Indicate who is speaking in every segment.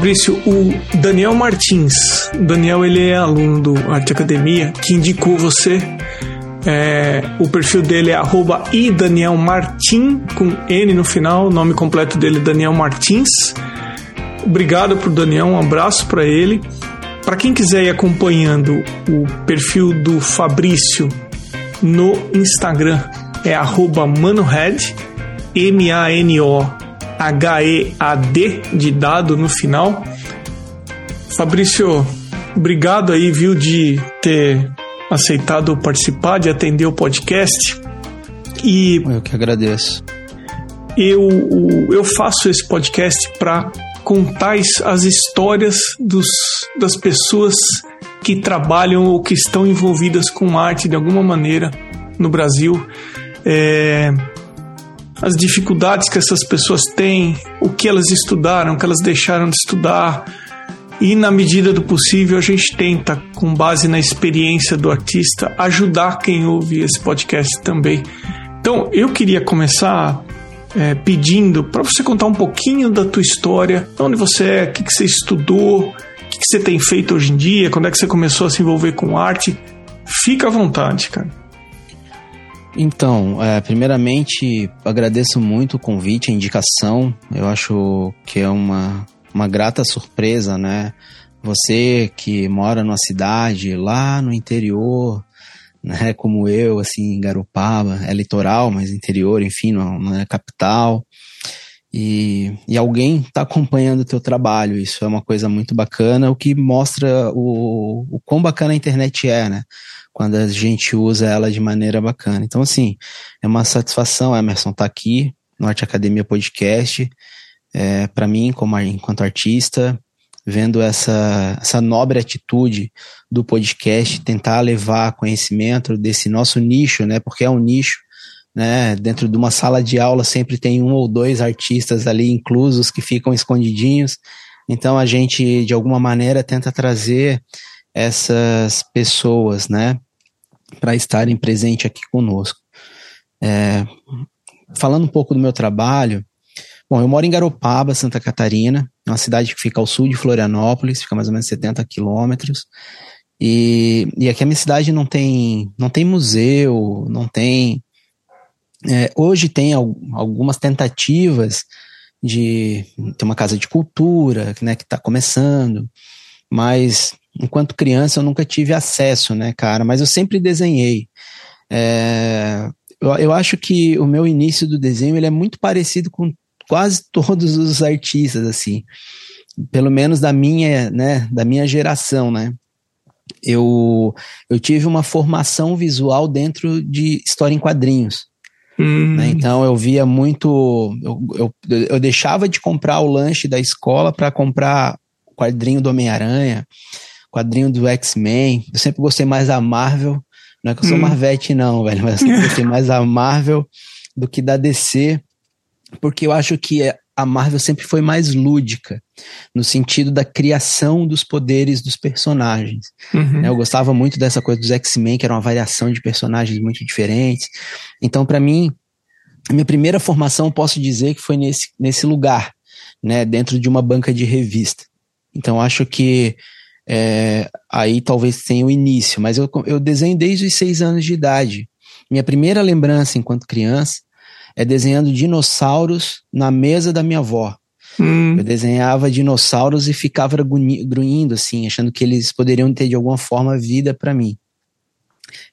Speaker 1: Fabrício, o Daniel Martins, o Daniel ele é aluno do Arte Academia, que indicou você. É, o perfil dele é idanielmartin, com N no final, o nome completo dele é Daniel Martins. Obrigado pro Daniel, um abraço para ele. Para quem quiser ir acompanhando o perfil do Fabrício no Instagram, é arroba manohead, M-A-N-O-H-E-A-D, de dado no final. Fabrício, obrigado aí, viu, de ter aceitado participar, de atender o podcast.
Speaker 2: E eu que agradeço.
Speaker 1: Eu, eu faço esse podcast para contar as histórias dos, das pessoas que trabalham ou que estão envolvidas com arte de alguma maneira no Brasil. É, as dificuldades que essas pessoas têm, o que elas estudaram, o que elas deixaram de estudar. E na medida do possível a gente tenta, com base na experiência do artista, ajudar quem ouve esse podcast também. Então eu queria começar é, pedindo para você contar um pouquinho da tua história, onde você é, o que, que você estudou, o que, que você tem feito hoje em dia, quando é que você começou a se envolver com arte. Fica à vontade, cara.
Speaker 2: Então, é, primeiramente, agradeço muito o convite, a indicação. Eu acho que é uma, uma grata surpresa, né? Você que mora numa cidade lá no interior, né? Como eu, assim, Garopaba, é litoral, mas interior, enfim, não, não é capital. E, e alguém está acompanhando o teu trabalho, isso é uma coisa muito bacana, o que mostra o, o quão bacana a internet é, né? quando a gente usa ela de maneira bacana. Então, assim, é uma satisfação, Emerson, estar tá aqui no Arte Academia Podcast. É, para mim, como enquanto artista, vendo essa, essa nobre atitude do podcast, tentar levar conhecimento desse nosso nicho, né? Porque é um nicho, né? Dentro de uma sala de aula sempre tem um ou dois artistas ali inclusos que ficam escondidinhos. Então a gente, de alguma maneira, tenta trazer essas pessoas, né, para estarem presentes aqui conosco. É, falando um pouco do meu trabalho, bom, eu moro em Garopaba, Santa Catarina, uma cidade que fica ao sul de Florianópolis, fica mais ou menos 70 quilômetros, e, e aqui a minha cidade não tem, não tem museu, não tem. É, hoje tem algumas tentativas de ter uma casa de cultura, né, que está começando, mas enquanto criança eu nunca tive acesso, né, cara? Mas eu sempre desenhei. É, eu, eu acho que o meu início do desenho ele é muito parecido com quase todos os artistas, assim. Pelo menos da minha, né, da minha geração, né? Eu, eu tive uma formação visual dentro de história em quadrinhos. Hum. Né? Então eu via muito. Eu, eu, eu deixava de comprar o lanche da escola para comprar o quadrinho do Homem-Aranha quadrinho do X-Men. Eu sempre gostei mais da Marvel. Não é que eu sou hum. Marvete, não, velho, mas eu sempre gostei mais da Marvel do que da DC, porque eu acho que a Marvel sempre foi mais lúdica, no sentido da criação dos poderes dos personagens. Uhum. Eu gostava muito dessa coisa dos X-Men, que era uma variação de personagens muito diferentes. Então, para mim, a minha primeira formação, posso dizer que foi nesse, nesse lugar, né, dentro de uma banca de revista. Então, acho que é, aí talvez tenha o início, mas eu, eu desenho desde os seis anos de idade. Minha primeira lembrança enquanto criança é desenhando dinossauros na mesa da minha avó. Hum. Eu desenhava dinossauros e ficava grunhindo, assim, achando que eles poderiam ter de alguma forma vida para mim.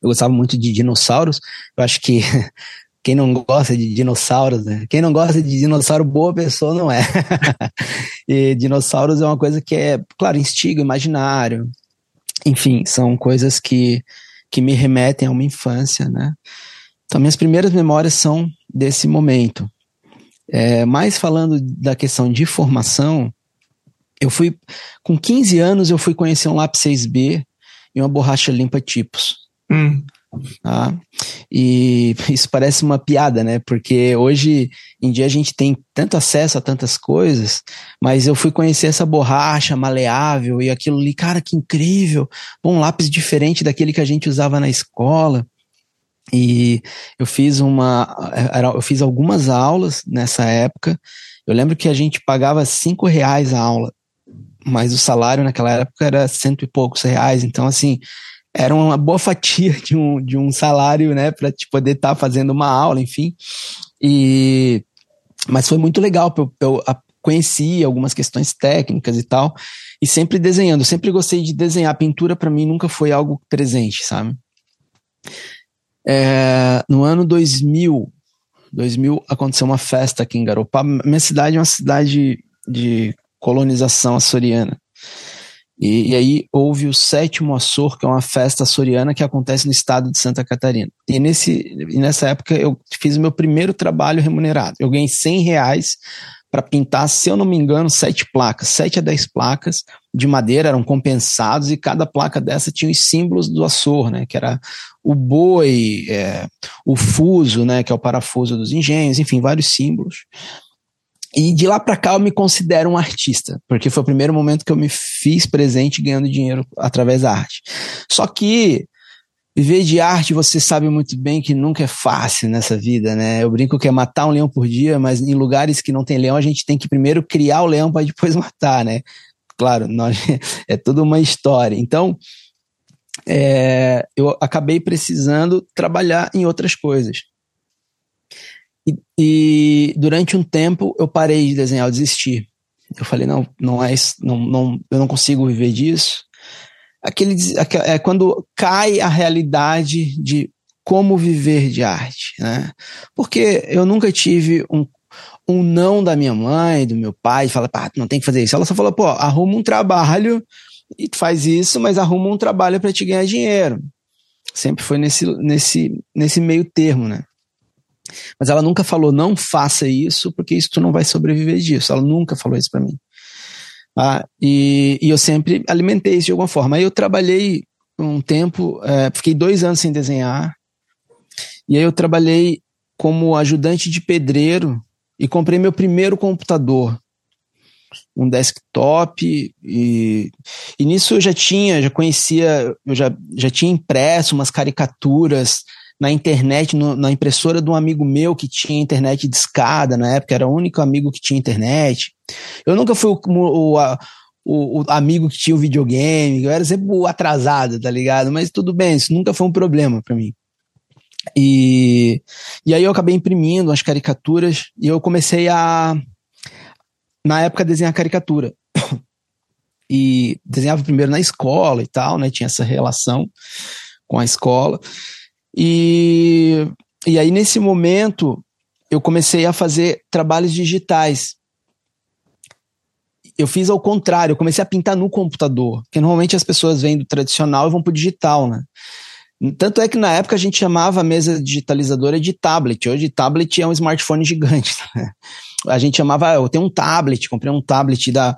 Speaker 2: Eu gostava muito de dinossauros. Eu acho que quem não gosta de dinossauros, né? Quem não gosta de dinossauro, boa pessoa não é. e dinossauros é uma coisa que é, claro, instiga imaginário. Enfim, são coisas que, que me remetem a uma infância, né? Então, minhas primeiras memórias são desse momento. É, mais falando da questão de formação, eu fui, com 15 anos, eu fui conhecer um lápis 6B e uma borracha limpa tipos. Hum. Tá? E isso parece uma piada, né? Porque hoje em dia a gente tem tanto acesso a tantas coisas, mas eu fui conhecer essa borracha maleável e aquilo ali, cara, que incrível! Um lápis diferente daquele que a gente usava na escola. E eu fiz uma, eu fiz algumas aulas nessa época. Eu lembro que a gente pagava cinco reais a aula mas o salário naquela época era cento e poucos reais, então assim, era uma boa fatia de um, de um salário, né, para te poder estar tá fazendo uma aula, enfim. E mas foi muito legal, eu, eu conheci algumas questões técnicas e tal, e sempre desenhando, sempre gostei de desenhar. Pintura para mim nunca foi algo presente, sabe? É, no ano 2000, 2000 aconteceu uma festa aqui em Garopaba. Minha cidade é uma cidade de colonização açoriana. E, e, aí houve o sétimo Açor, que é uma festa açoriana que acontece no estado de Santa Catarina. E, nesse, e nessa época eu fiz o meu primeiro trabalho remunerado. Eu ganhei 100 reais para pintar, se eu não me engano, sete placas, sete a dez placas de madeira eram compensados e cada placa dessa tinha os símbolos do Açor, né? Que era o boi, é, o fuso, né? Que é o parafuso dos engenhos, enfim, vários símbolos. E de lá para cá eu me considero um artista, porque foi o primeiro momento que eu me fiz presente ganhando dinheiro através da arte. Só que viver de arte, você sabe muito bem que nunca é fácil nessa vida, né? Eu brinco que é matar um leão por dia, mas em lugares que não tem leão, a gente tem que primeiro criar o leão para depois matar, né? Claro, nós, é toda uma história. Então, é, eu acabei precisando trabalhar em outras coisas. E, e, durante um tempo eu parei de desenhar, eu desisti. Eu falei, não, não é isso, não, não, eu não consigo viver disso. Aquele, é quando cai a realidade de como viver de arte, né? Porque eu nunca tive um, um não da minha mãe, do meu pai, fala, pá, não tem que fazer isso. Ela só falou, pô, arruma um trabalho e faz isso, mas arruma um trabalho para te ganhar dinheiro. Sempre foi nesse, nesse, nesse meio termo, né? Mas ela nunca falou, não faça isso, porque isso tu não vai sobreviver disso. Ela nunca falou isso para mim. Ah, e, e, eu sempre alimentei isso de alguma forma. Aí eu trabalhei um tempo, é, fiquei dois anos sem desenhar. E aí eu trabalhei como ajudante de pedreiro e comprei meu primeiro computador, um desktop. E, e nisso eu já tinha, já conhecia, eu já, já tinha impresso umas caricaturas na internet, no, na impressora de um amigo meu que tinha internet de escada na época, era o único amigo que tinha internet. Eu nunca fui o, o, o, o amigo que tinha o videogame, eu era sempre o atrasado, tá ligado? Mas tudo bem, isso nunca foi um problema para mim. E, e aí eu acabei imprimindo as caricaturas e eu comecei a, na época, desenhar caricatura. E desenhava primeiro na escola e tal, né? Tinha essa relação com a escola. E, e aí, nesse momento, eu comecei a fazer trabalhos digitais. Eu fiz ao contrário, eu comecei a pintar no computador, porque normalmente as pessoas vêm do tradicional e vão para o digital, né? Tanto é que na época a gente chamava a mesa digitalizadora de tablet. Hoje tablet é um smartphone gigante. Né? A gente chamava, ah, eu tenho um tablet, comprei um tablet da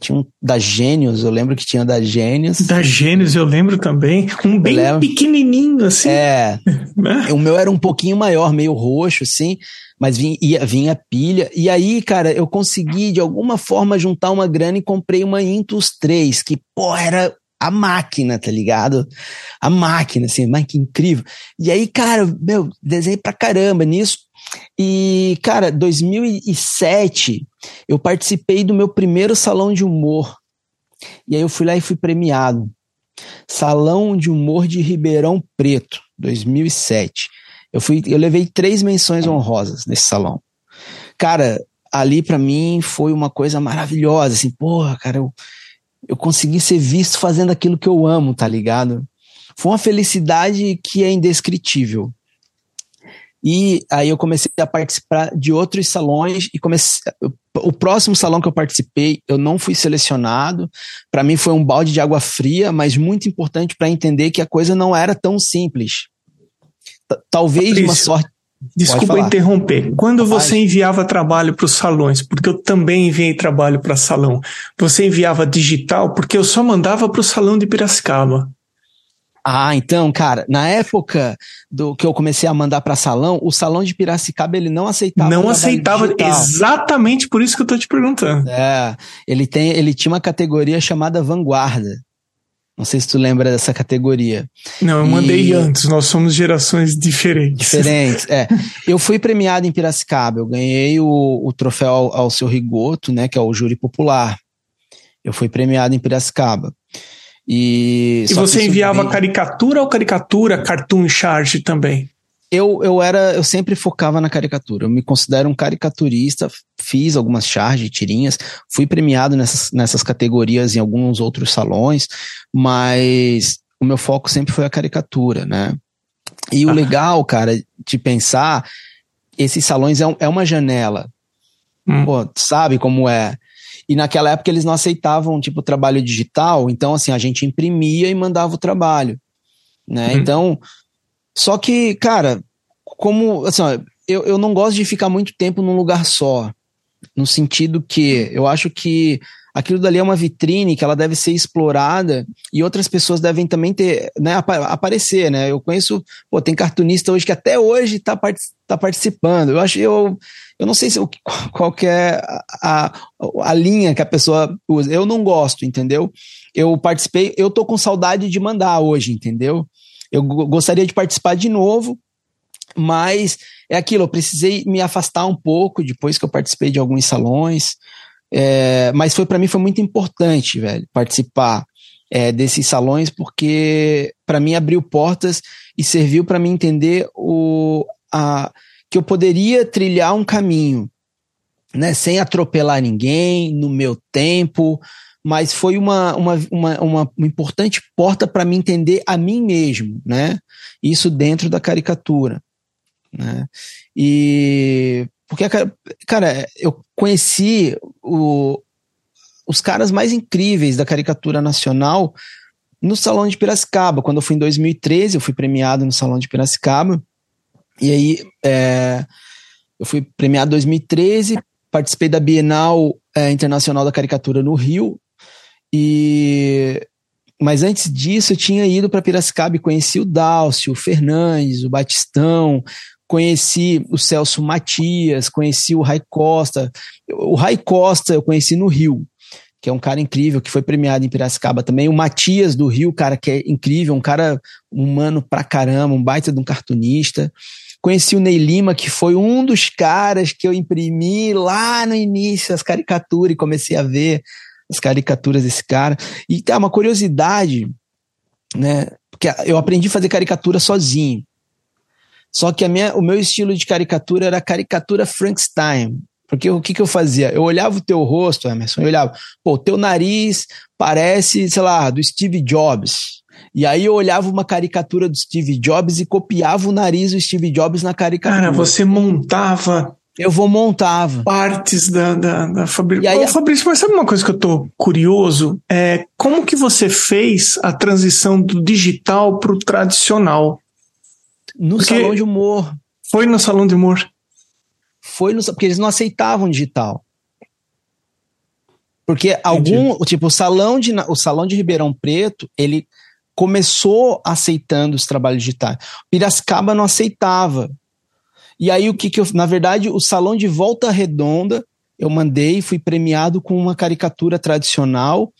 Speaker 2: tinha um da Gênios, eu lembro que tinha da Gênios.
Speaker 1: Da Gênios, eu lembro também. Um bem pequenininho, assim.
Speaker 2: É. o meu era um pouquinho maior, meio roxo, assim, mas vinha, vinha pilha. E aí, cara, eu consegui de alguma forma juntar uma grana e comprei uma Intus 3, que, pô, era a máquina, tá ligado? A máquina, assim, mas que incrível. E aí, cara, meu, desenhei pra caramba nisso. E, cara, 2007, eu participei do meu primeiro salão de humor. E aí eu fui lá e fui premiado. Salão de Humor de Ribeirão Preto, 2007. Eu fui, eu levei três menções honrosas nesse salão. Cara, ali para mim foi uma coisa maravilhosa, assim, porra, cara, eu, eu consegui ser visto fazendo aquilo que eu amo, tá ligado? Foi uma felicidade que é indescritível. E aí eu comecei a participar de outros salões e comecei. O próximo salão que eu participei, eu não fui selecionado. Para mim foi um balde de água fria, mas muito importante para entender que a coisa não era tão simples. Talvez Patrício, uma sorte.
Speaker 1: Desculpa interromper. Quando você enviava trabalho para os salões, porque eu também enviei trabalho para salão, você enviava digital? Porque eu só mandava para o salão de Piracicaba.
Speaker 2: Ah, então, cara, na época do que eu comecei a mandar para salão, o salão de Piracicaba ele não aceitava.
Speaker 1: Não aceitava, digital. exatamente por isso que eu tô te perguntando.
Speaker 2: É, ele tem, ele tinha uma categoria chamada vanguarda. Não sei se tu lembra dessa categoria.
Speaker 1: Não, eu e... mandei antes, nós somos gerações diferentes.
Speaker 2: Diferentes, é. eu fui premiado em Piracicaba, eu ganhei o, o troféu ao, ao seu Rigoto, né, que é o júri popular. Eu fui premiado em Piracicaba. E,
Speaker 1: e você enviava caricatura ou caricatura, cartoon charge também?
Speaker 2: Eu, eu era, eu sempre focava na caricatura. Eu me considero um caricaturista, fiz algumas charges, tirinhas, fui premiado nessas, nessas categorias em alguns outros salões, mas o meu foco sempre foi a caricatura, né? E o legal, cara, de pensar, esses salões é, um, é uma janela. Hum. Pô, sabe como é? E naquela época eles não aceitavam, tipo, trabalho digital, então, assim, a gente imprimia e mandava o trabalho, né? Hum. Então, só que, cara, como, assim, ó, eu, eu não gosto de ficar muito tempo num lugar só, no sentido que eu acho que aquilo dali é uma vitrine que ela deve ser explorada e outras pessoas devem também ter, né, aparecer, né? Eu conheço, pô, tem cartunista hoje que até hoje está tá participando. Eu acho, eu, eu não sei se qual é a, a linha que a pessoa usa. Eu não gosto, entendeu? Eu participei, eu tô com saudade de mandar hoje, entendeu? Eu gostaria de participar de novo, mas é aquilo, eu precisei me afastar um pouco depois que eu participei de alguns salões. É, mas foi para mim foi muito importante, velho, participar é, desses salões porque para mim abriu portas e serviu para mim entender o, a, que eu poderia trilhar um caminho, né, sem atropelar ninguém, no meu tempo, mas foi uma, uma, uma, uma importante porta para me entender a mim mesmo, né? Isso dentro da caricatura, né? E porque, cara, eu conheci o, os caras mais incríveis da caricatura nacional no Salão de Piracicaba. Quando eu fui em 2013, eu fui premiado no Salão de Piracicaba. E aí, é, eu fui premiado em 2013, participei da Bienal é, Internacional da Caricatura no Rio. E mas antes disso, eu tinha ido para Piracicaba e conheci o Dálcio, o Fernandes, o Batistão, conheci o Celso Matias, conheci o Rai Costa. O Rai Costa eu conheci no Rio, que é um cara incrível, que foi premiado em Piracicaba também. O Matias do Rio, cara que é incrível, um cara humano pra caramba, um baita de um cartunista. Conheci o Ney Lima, que foi um dos caras que eu imprimi lá no início, as caricaturas, e comecei a ver as caricaturas desse cara. E tá uma curiosidade, né? Porque eu aprendi a fazer caricatura sozinho. Só que a minha, o meu estilo de caricatura era caricatura Frankenstein. Porque o que, que eu fazia? Eu olhava o teu rosto, Emerson, eu olhava, pô, o teu nariz parece, sei lá, do Steve Jobs. E aí eu olhava uma caricatura do Steve Jobs e copiava o nariz do Steve Jobs na caricatura.
Speaker 1: Cara, você montava
Speaker 2: eu vou montava.
Speaker 1: Partes da, da, da Fabrício. Aí, Ô, Fabrício, mas sabe uma coisa que eu tô curioso? É como que você fez a transição do digital para o tradicional?
Speaker 2: No porque salão de humor.
Speaker 1: Foi no salão de humor.
Speaker 2: Foi no, porque eles não aceitavam digital. Porque algum, tipo, o salão de o salão de Ribeirão Preto, ele começou aceitando os trabalhos digitais. Piracicaba não aceitava. E aí o que que eu, na verdade, o salão de Volta Redonda, eu mandei, fui premiado com uma caricatura tradicional.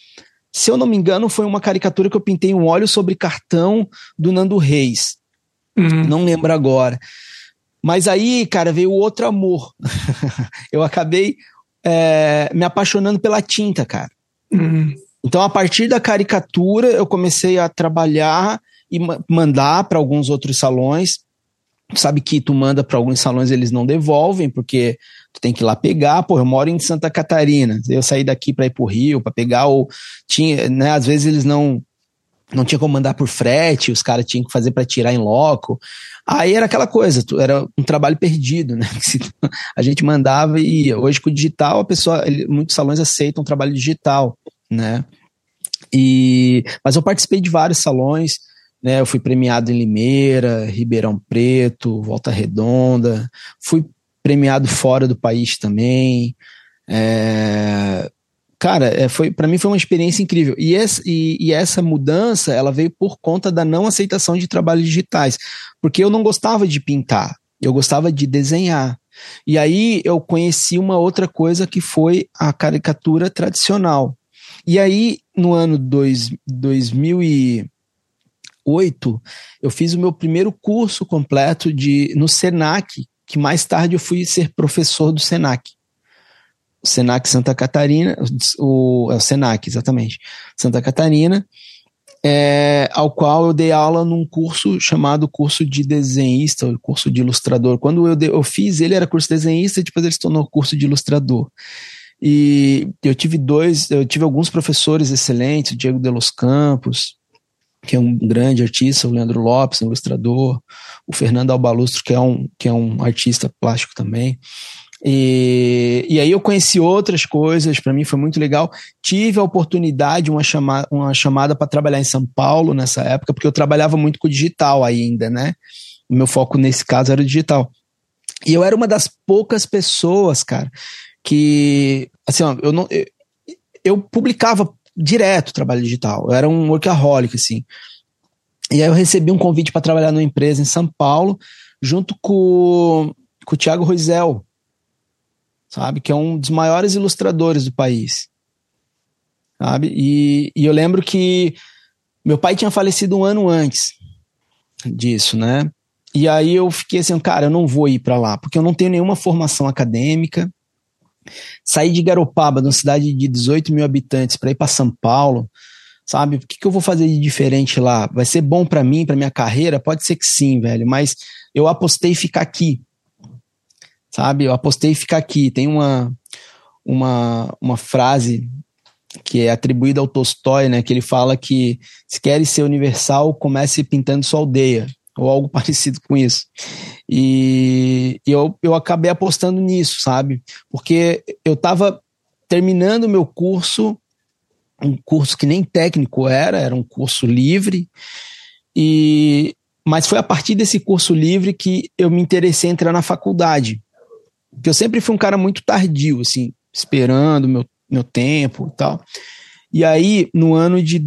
Speaker 2: Se eu não me engano, foi uma caricatura que eu pintei um óleo sobre cartão do Nando Reis. Uhum. Não lembro agora. Mas aí, cara, veio outro amor. eu acabei é, me apaixonando pela tinta, cara. Uhum. Então, a partir da caricatura, eu comecei a trabalhar e mandar para alguns outros salões. Tu sabe que tu manda para alguns salões, eles não devolvem, porque tu tem que ir lá pegar. Pô, eu moro em Santa Catarina. Eu saí daqui para ir pro Rio, para pegar, ou tinha, né? Às vezes eles não não tinha como mandar por frete, os caras tinham que fazer para tirar em loco. Aí era aquela coisa, era um trabalho perdido, né? A gente mandava e. Hoje com o digital, a pessoa, muitos salões aceitam trabalho digital, né? E, mas eu participei de vários salões, né? Eu fui premiado em Limeira, Ribeirão Preto, Volta Redonda, fui premiado fora do país também. É, cara, é, foi para mim foi uma experiência incrível. E essa, e, e, essa mudança, ela veio por conta da não aceitação de trabalhos digitais, porque eu não gostava de pintar, eu gostava de desenhar. E aí eu conheci uma outra coisa que foi a caricatura tradicional. E aí, no ano dois, 2008, eu fiz o meu primeiro curso completo de no Senac, que mais tarde eu fui ser professor do Senac Senac Santa Catarina, o, é o Senac, exatamente, Santa Catarina, é, ao qual eu dei aula num curso chamado curso de desenhista, o curso de ilustrador. Quando eu, de, eu fiz ele era curso de desenhista e depois ele se tornou curso de ilustrador. E eu tive dois, eu tive alguns professores excelentes, o Diego de los Campos, que é um grande artista, o Leandro Lopes, um ilustrador, o Fernando Albalustro, que é um, que é um artista plástico também. E, e aí eu conheci outras coisas, para mim foi muito legal. Tive a oportunidade, uma, chama, uma chamada para trabalhar em São Paulo nessa época, porque eu trabalhava muito com digital ainda, né? O meu foco nesse caso era digital. E eu era uma das poucas pessoas, cara, que, assim, ó, eu não. Eu, eu publicava direto trabalho digital. Eu era um workaholic, assim. E aí eu recebi um convite para trabalhar numa empresa em São Paulo, junto com, com o Thiago Roisel, sabe? Que é um dos maiores ilustradores do país, sabe? E, e eu lembro que meu pai tinha falecido um ano antes disso, né? E aí eu fiquei assim, cara, eu não vou ir para lá, porque eu não tenho nenhuma formação acadêmica. Sair de Garopaba, de uma cidade de 18 mil habitantes, para ir para São Paulo, sabe? O que, que eu vou fazer de diferente lá? Vai ser bom para mim, para minha carreira? Pode ser que sim, velho, mas eu apostei ficar aqui, sabe? Eu apostei ficar aqui. Tem uma, uma, uma frase que é atribuída ao Tolstói, né? Que ele fala que se quer ser universal, comece pintando sua aldeia, ou algo parecido com isso. E, e eu, eu acabei apostando nisso, sabe? Porque eu estava terminando meu curso, um curso que nem técnico era, era um curso livre, e mas foi a partir desse curso livre que eu me interessei em entrar na faculdade. Porque eu sempre fui um cara muito tardio, assim, esperando meu, meu tempo e tal. E aí, no ano de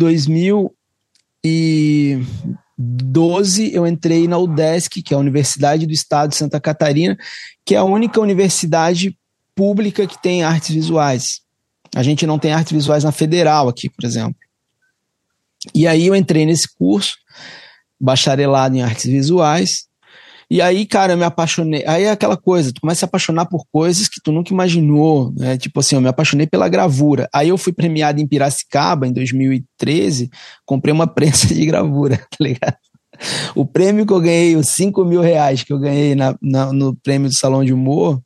Speaker 2: 2012, eu entrei na UDESC, que é a Universidade do Estado de Santa Catarina, que é a única universidade pública que tem artes visuais. A gente não tem artes visuais na federal aqui, por exemplo. E aí eu entrei nesse curso, bacharelado em artes visuais, e aí, cara, eu me apaixonei. Aí é aquela coisa, tu começa a se apaixonar por coisas que tu nunca imaginou, né? Tipo assim, eu me apaixonei pela gravura. Aí eu fui premiado em Piracicaba em 2013, comprei uma prensa de gravura, tá ligado? O prêmio que eu ganhei, os 5 mil reais que eu ganhei na, na, no prêmio do Salão de Humor,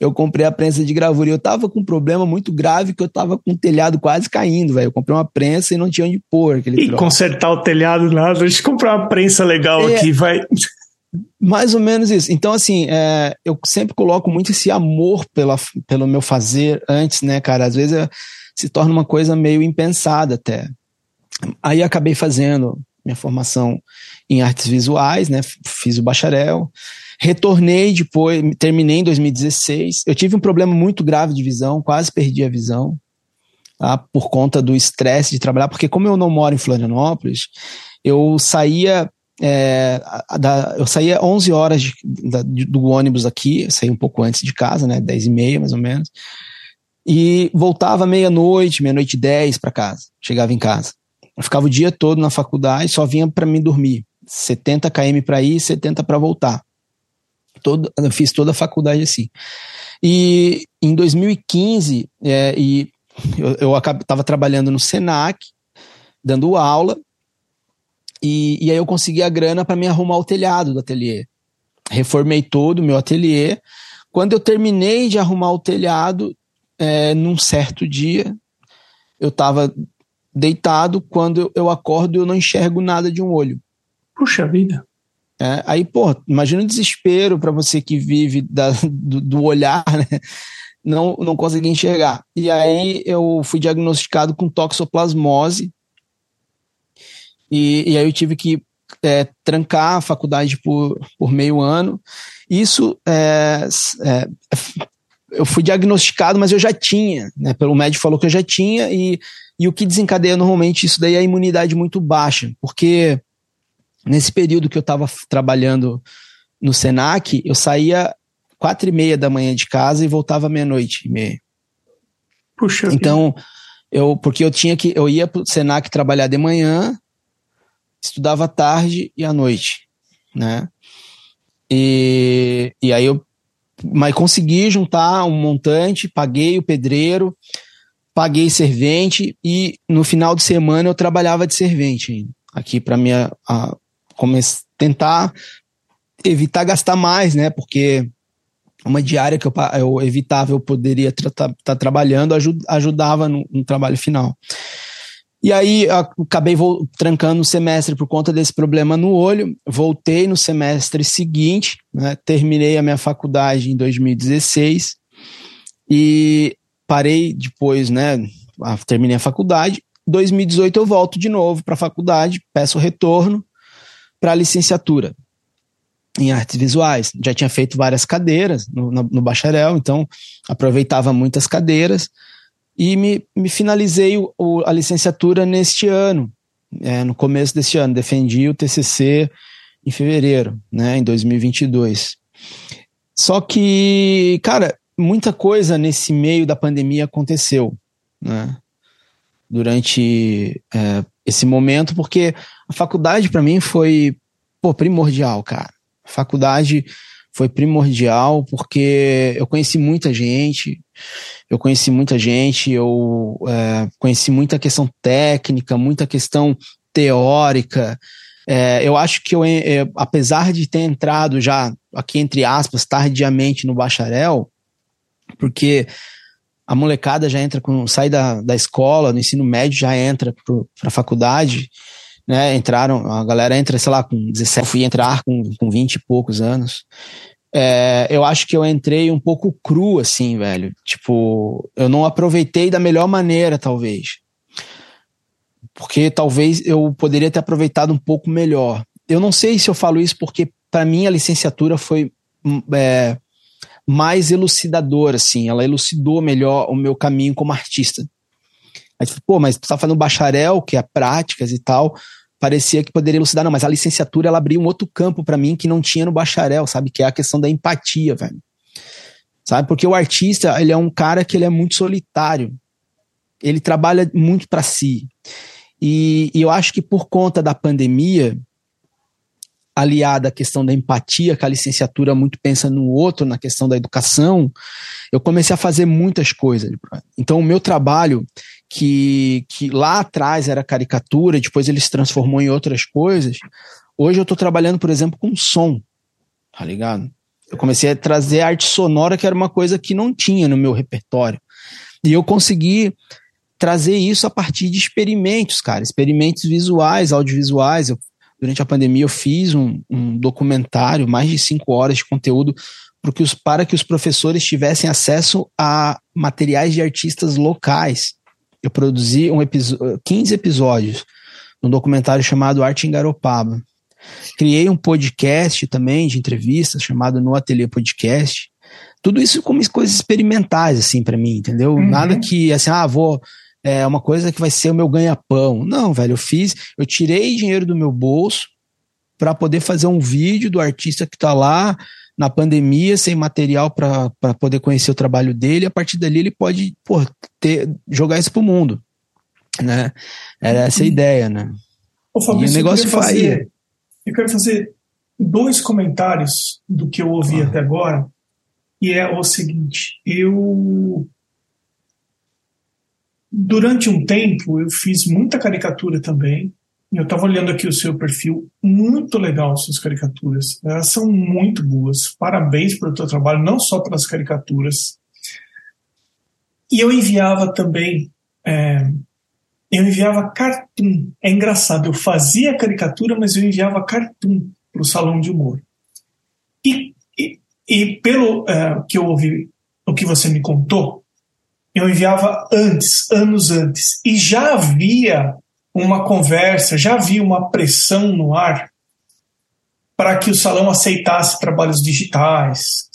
Speaker 2: eu comprei a prensa de gravura. E eu tava com um problema muito grave que eu tava com o telhado quase caindo, velho. Eu comprei uma prensa e não tinha onde pôr aquele
Speaker 1: E troço. consertar o telhado nada, deixa eu comprar uma prensa legal é, aqui, vai.
Speaker 2: Mais ou menos isso. Então, assim, é, eu sempre coloco muito esse amor pela, pelo meu fazer antes, né, cara? Às vezes é, se torna uma coisa meio impensada até. Aí acabei fazendo minha formação em artes visuais, né? Fiz o bacharel. Retornei depois, terminei em 2016. Eu tive um problema muito grave de visão, quase perdi a visão, tá? por conta do estresse de trabalhar, porque como eu não moro em Florianópolis, eu saía é, da, eu saía 11 horas de, da, do ônibus aqui, saí um pouco antes de casa, né, 10 e meia mais ou menos, e voltava meia-noite, meia-noite e 10 para casa, chegava em casa. Eu ficava o dia todo na faculdade, só vinha para mim dormir. 70 km para ir, 70 para voltar. Todo, eu fiz toda a faculdade assim. E em 2015, é, e eu estava trabalhando no Senac, dando aula, e, e aí eu consegui a grana para me arrumar o telhado do ateliê. Reformei todo o meu ateliê. Quando eu terminei de arrumar o telhado, é, num certo dia, eu estava deitado, quando eu acordo eu não enxergo nada de um olho.
Speaker 1: Puxa vida.
Speaker 2: É, aí, pô, imagina o desespero para você que vive da, do, do, olhar, né? Não, não consegui enxergar. E aí eu fui diagnosticado com toxoplasmose, e, e aí eu tive que é, trancar a faculdade por, por meio ano. Isso é, é, eu fui diagnosticado, mas eu já tinha, né? Pelo médico falou que eu já tinha, e, e o que desencadeia normalmente isso daí é a imunidade muito baixa, porque nesse período que eu estava trabalhando no Senac, eu saía quatro e meia da manhã de casa e voltava meia-noite e meia. Puxa. Então, eu, porque eu tinha que, eu ia pro Senac trabalhar de manhã, estudava tarde e à noite, né? E, e aí eu mas consegui juntar um montante, paguei o pedreiro, paguei servente e no final de semana eu trabalhava de servente aqui para minha a, tentar evitar gastar mais, né? Porque uma diária que eu, eu evitava, eu poderia estar tá trabalhando, ajud, ajudava no, no, trabalho final. E aí acabei trancando o semestre por conta desse problema no olho, voltei no semestre seguinte, né, terminei a minha faculdade em 2016 e parei depois, né, terminei a faculdade. 2018 eu volto de novo para a faculdade, peço retorno para a licenciatura em artes visuais. Já tinha feito várias cadeiras no, no, no bacharel, então aproveitava muitas cadeiras e me, me finalizei o, o, a licenciatura neste ano, é, no começo deste ano. Defendi o TCC em fevereiro, né, em 2022. Só que, cara, muita coisa nesse meio da pandemia aconteceu, né, durante é, esse momento, porque a faculdade para mim foi pô, primordial, cara faculdade foi primordial porque eu conheci muita gente, eu conheci muita gente, eu é, conheci muita questão técnica, muita questão teórica. É, eu acho que eu, é, apesar de ter entrado já, aqui entre aspas, tardiamente no bacharel, porque a molecada já entra com, sai da, da escola, no ensino médio, já entra para a faculdade, né? Entraram, a galera entra, sei lá, com 17, eu fui entrar com, com 20 e poucos anos. É, eu acho que eu entrei um pouco cru, assim, velho. Tipo, eu não aproveitei da melhor maneira, talvez. Porque talvez eu poderia ter aproveitado um pouco melhor. Eu não sei se eu falo isso porque, para mim, a licenciatura foi hum, é, mais elucidadora, assim. Ela elucidou melhor o meu caminho como artista. Aí, tipo, pô, mas tu tá fazendo bacharel, que é práticas e tal, parecia que poderia elucidar. Não, mas a licenciatura, ela abriu um outro campo para mim que não tinha no bacharel, sabe? Que é a questão da empatia, velho. Sabe? Porque o artista, ele é um cara que ele é muito solitário. Ele trabalha muito para si. E, e eu acho que por conta da pandemia, aliada à questão da empatia, que a licenciatura muito pensa no outro, na questão da educação, eu comecei a fazer muitas coisas. Então, o meu trabalho, que, que lá atrás era caricatura, depois ele se transformou em outras coisas. Hoje eu estou trabalhando, por exemplo, com som, tá ligado? Eu comecei a trazer arte sonora, que era uma coisa que não tinha no meu repertório. E eu consegui trazer isso a partir de experimentos, cara, experimentos visuais, audiovisuais. Eu, durante a pandemia eu fiz um, um documentário, mais de cinco horas de conteúdo os, para que os professores tivessem acesso a materiais de artistas locais eu produzi um 15 episódios num documentário chamado Arte em Garopaba. Criei um podcast também de entrevistas chamado No Ateliê Podcast. Tudo isso como coisas experimentais, assim, para mim, entendeu? Uhum. Nada que, assim, ah, vou. É uma coisa que vai ser o meu ganha-pão. Não, velho, eu fiz, eu tirei dinheiro do meu bolso para poder fazer um vídeo do artista que tá lá, na pandemia, sem material para poder conhecer o trabalho dele, a partir dali ele pode pô, ter, jogar isso pro mundo. Né? Era essa a ideia, né?
Speaker 1: Ô, Fabrício, e o negócio eu fazer, Eu quero fazer dois comentários do que eu ouvi ah. até agora, e é o seguinte, eu durante um tempo eu fiz muita caricatura também, eu estava olhando aqui o seu perfil, muito legal suas caricaturas. Elas são muito boas. Parabéns pelo teu trabalho, não só pelas caricaturas. E eu enviava também, é, eu enviava cartoon. É engraçado, eu fazia caricatura, mas eu enviava cartoon para o salão de humor. E, e, e pelo é, que eu ouvi, o que você me contou, eu enviava antes, anos antes. E já havia uma conversa, já havia uma pressão no ar para que o salão aceitasse trabalhos digitais,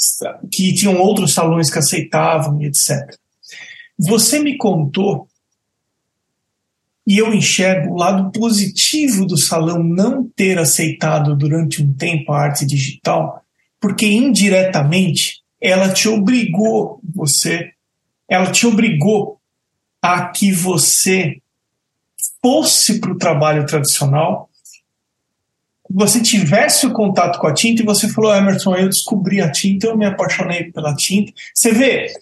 Speaker 1: que tinham outros salões que aceitavam, etc. Você me contou, e eu enxergo o lado positivo do salão não ter aceitado durante um tempo a arte digital, porque indiretamente ela te obrigou, você, ela te obrigou a que você fosse para o trabalho tradicional você tivesse o contato com a tinta e você falou, Emerson, eu descobri a tinta, eu me apaixonei pela tinta. Você vê,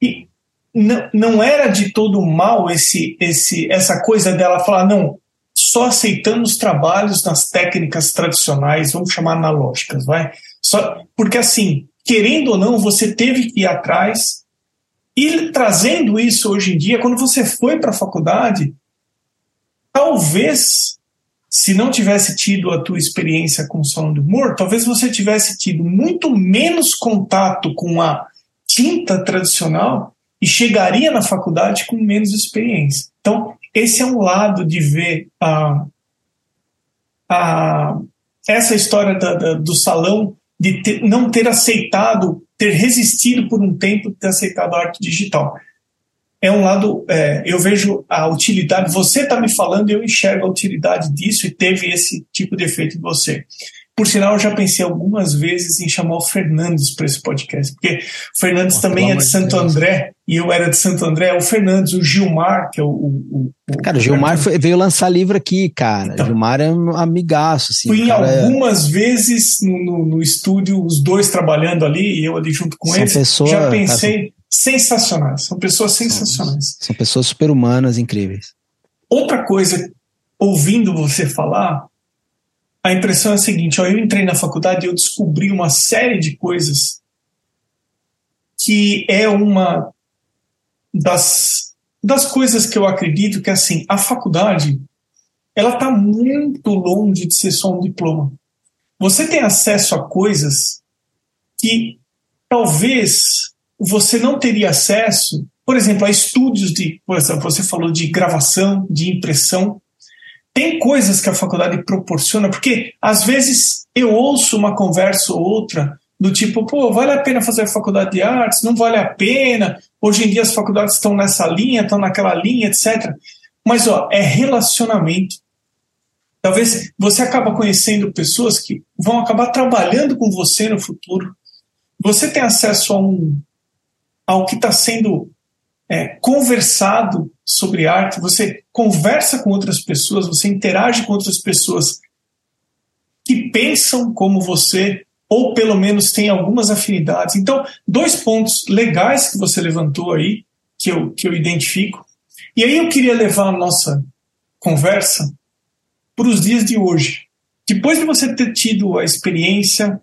Speaker 1: e não, não era de todo mal esse, esse, essa coisa dela falar, não, só aceitamos trabalhos nas técnicas tradicionais, vamos chamar analógicas, vai? Só, porque assim, querendo ou não, você teve que ir atrás e trazendo isso hoje em dia, quando você foi para a faculdade, talvez se não tivesse tido a tua experiência com do humor, talvez você tivesse tido muito menos contato com a tinta tradicional e chegaria na faculdade com menos experiência. Então, esse é um lado de ver a, a, essa história da, da, do salão, de ter, não ter aceitado, ter resistido por um tempo ter aceitado a arte digital é um lado, é, eu vejo a utilidade, você está me falando e eu enxergo a utilidade disso e teve esse tipo de efeito em você. Por sinal, eu já pensei algumas vezes em chamar o Fernandes para esse podcast, porque o Fernandes também é de Santo Deus. André e eu era de Santo André. O Fernandes, o Gilmar, que é o. o,
Speaker 2: o cara, o Gilmar foi, veio lançar livro aqui, cara. Então, Gilmar é um amigaço. Assim,
Speaker 1: fui
Speaker 2: é
Speaker 1: algumas é... vezes no, no, no, estúdio, os dois trabalhando ali e eu ali junto com São eles.
Speaker 2: Pessoa,
Speaker 1: já pensei sensacionais. São pessoas sensacionais.
Speaker 2: São, pessoas super-humanas, incríveis.
Speaker 1: Outra coisa, ouvindo você falar, a impressão é a seguinte: ó, eu entrei na faculdade e eu descobri uma série de coisas que é uma das, das coisas que eu acredito que assim a faculdade ela está muito longe de ser só um diploma. Você tem acesso a coisas que talvez você não teria acesso, por exemplo, a estúdios de, por exemplo, você falou de gravação, de impressão. Tem coisas que a faculdade proporciona, porque às vezes eu ouço uma conversa ou outra do tipo, pô, vale a pena fazer a faculdade de artes? Não vale a pena? Hoje em dia as faculdades estão nessa linha, estão naquela linha, etc. Mas ó, é relacionamento. Talvez você acaba conhecendo pessoas que vão acabar trabalhando com você no futuro. Você tem acesso a um ao que está sendo é, conversado sobre arte, você conversa com outras pessoas, você interage com outras pessoas que pensam como você, ou pelo menos têm algumas afinidades. Então, dois pontos legais que você levantou aí, que eu, que eu identifico. E aí eu queria levar a nossa conversa para os dias de hoje. Depois de você ter tido a experiência,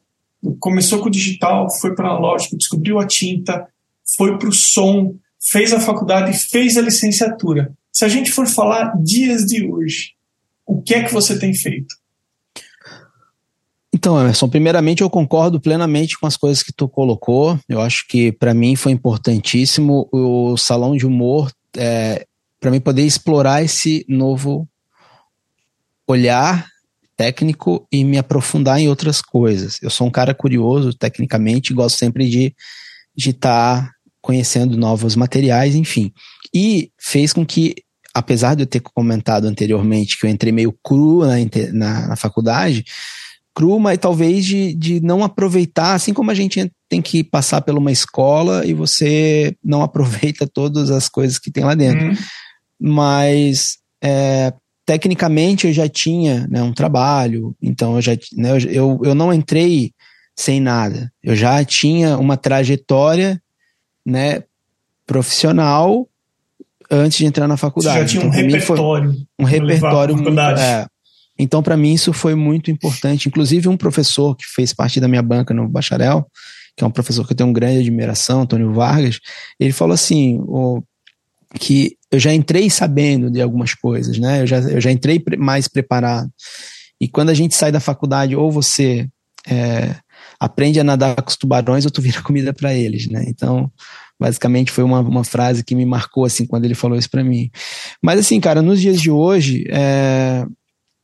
Speaker 1: começou com o digital, foi para o analógico, descobriu a tinta, foi para o som, fez a faculdade, fez a licenciatura. Se a gente for falar dias de hoje, o que é que você tem feito?
Speaker 2: Então, Emerson, primeiramente eu concordo plenamente com as coisas que tu colocou. Eu acho que para mim foi importantíssimo o salão de humor, é, para mim poder explorar esse novo olhar técnico e me aprofundar em outras coisas. Eu sou um cara curioso tecnicamente, gosto sempre de de estar tá conhecendo novos materiais, enfim. E fez com que, apesar de eu ter comentado anteriormente que eu entrei meio cru na, na, na faculdade, cru, mas talvez de, de não aproveitar, assim como a gente tem que passar por uma escola e você não aproveita todas as coisas que tem lá dentro. Uhum. Mas é, tecnicamente eu já tinha né, um trabalho, então eu já né, eu, eu não entrei sem nada. Eu já tinha uma trajetória né, profissional antes de entrar na faculdade.
Speaker 1: Você já tinha então, um repertório.
Speaker 2: Um repertório muito, é, Então, para mim, isso foi muito importante. Inclusive, um professor que fez parte da minha banca no bacharel, que é um professor que eu tenho grande admiração, Antônio Vargas, ele falou assim: o, que eu já entrei sabendo de algumas coisas, né? Eu já, eu já entrei mais preparado. E quando a gente sai da faculdade, ou você é, aprende a nadar com os tubarões, ou tu vira comida para eles, né? Então, Basicamente foi uma, uma frase que me marcou assim quando ele falou isso para mim. Mas assim, cara, nos dias de hoje, é,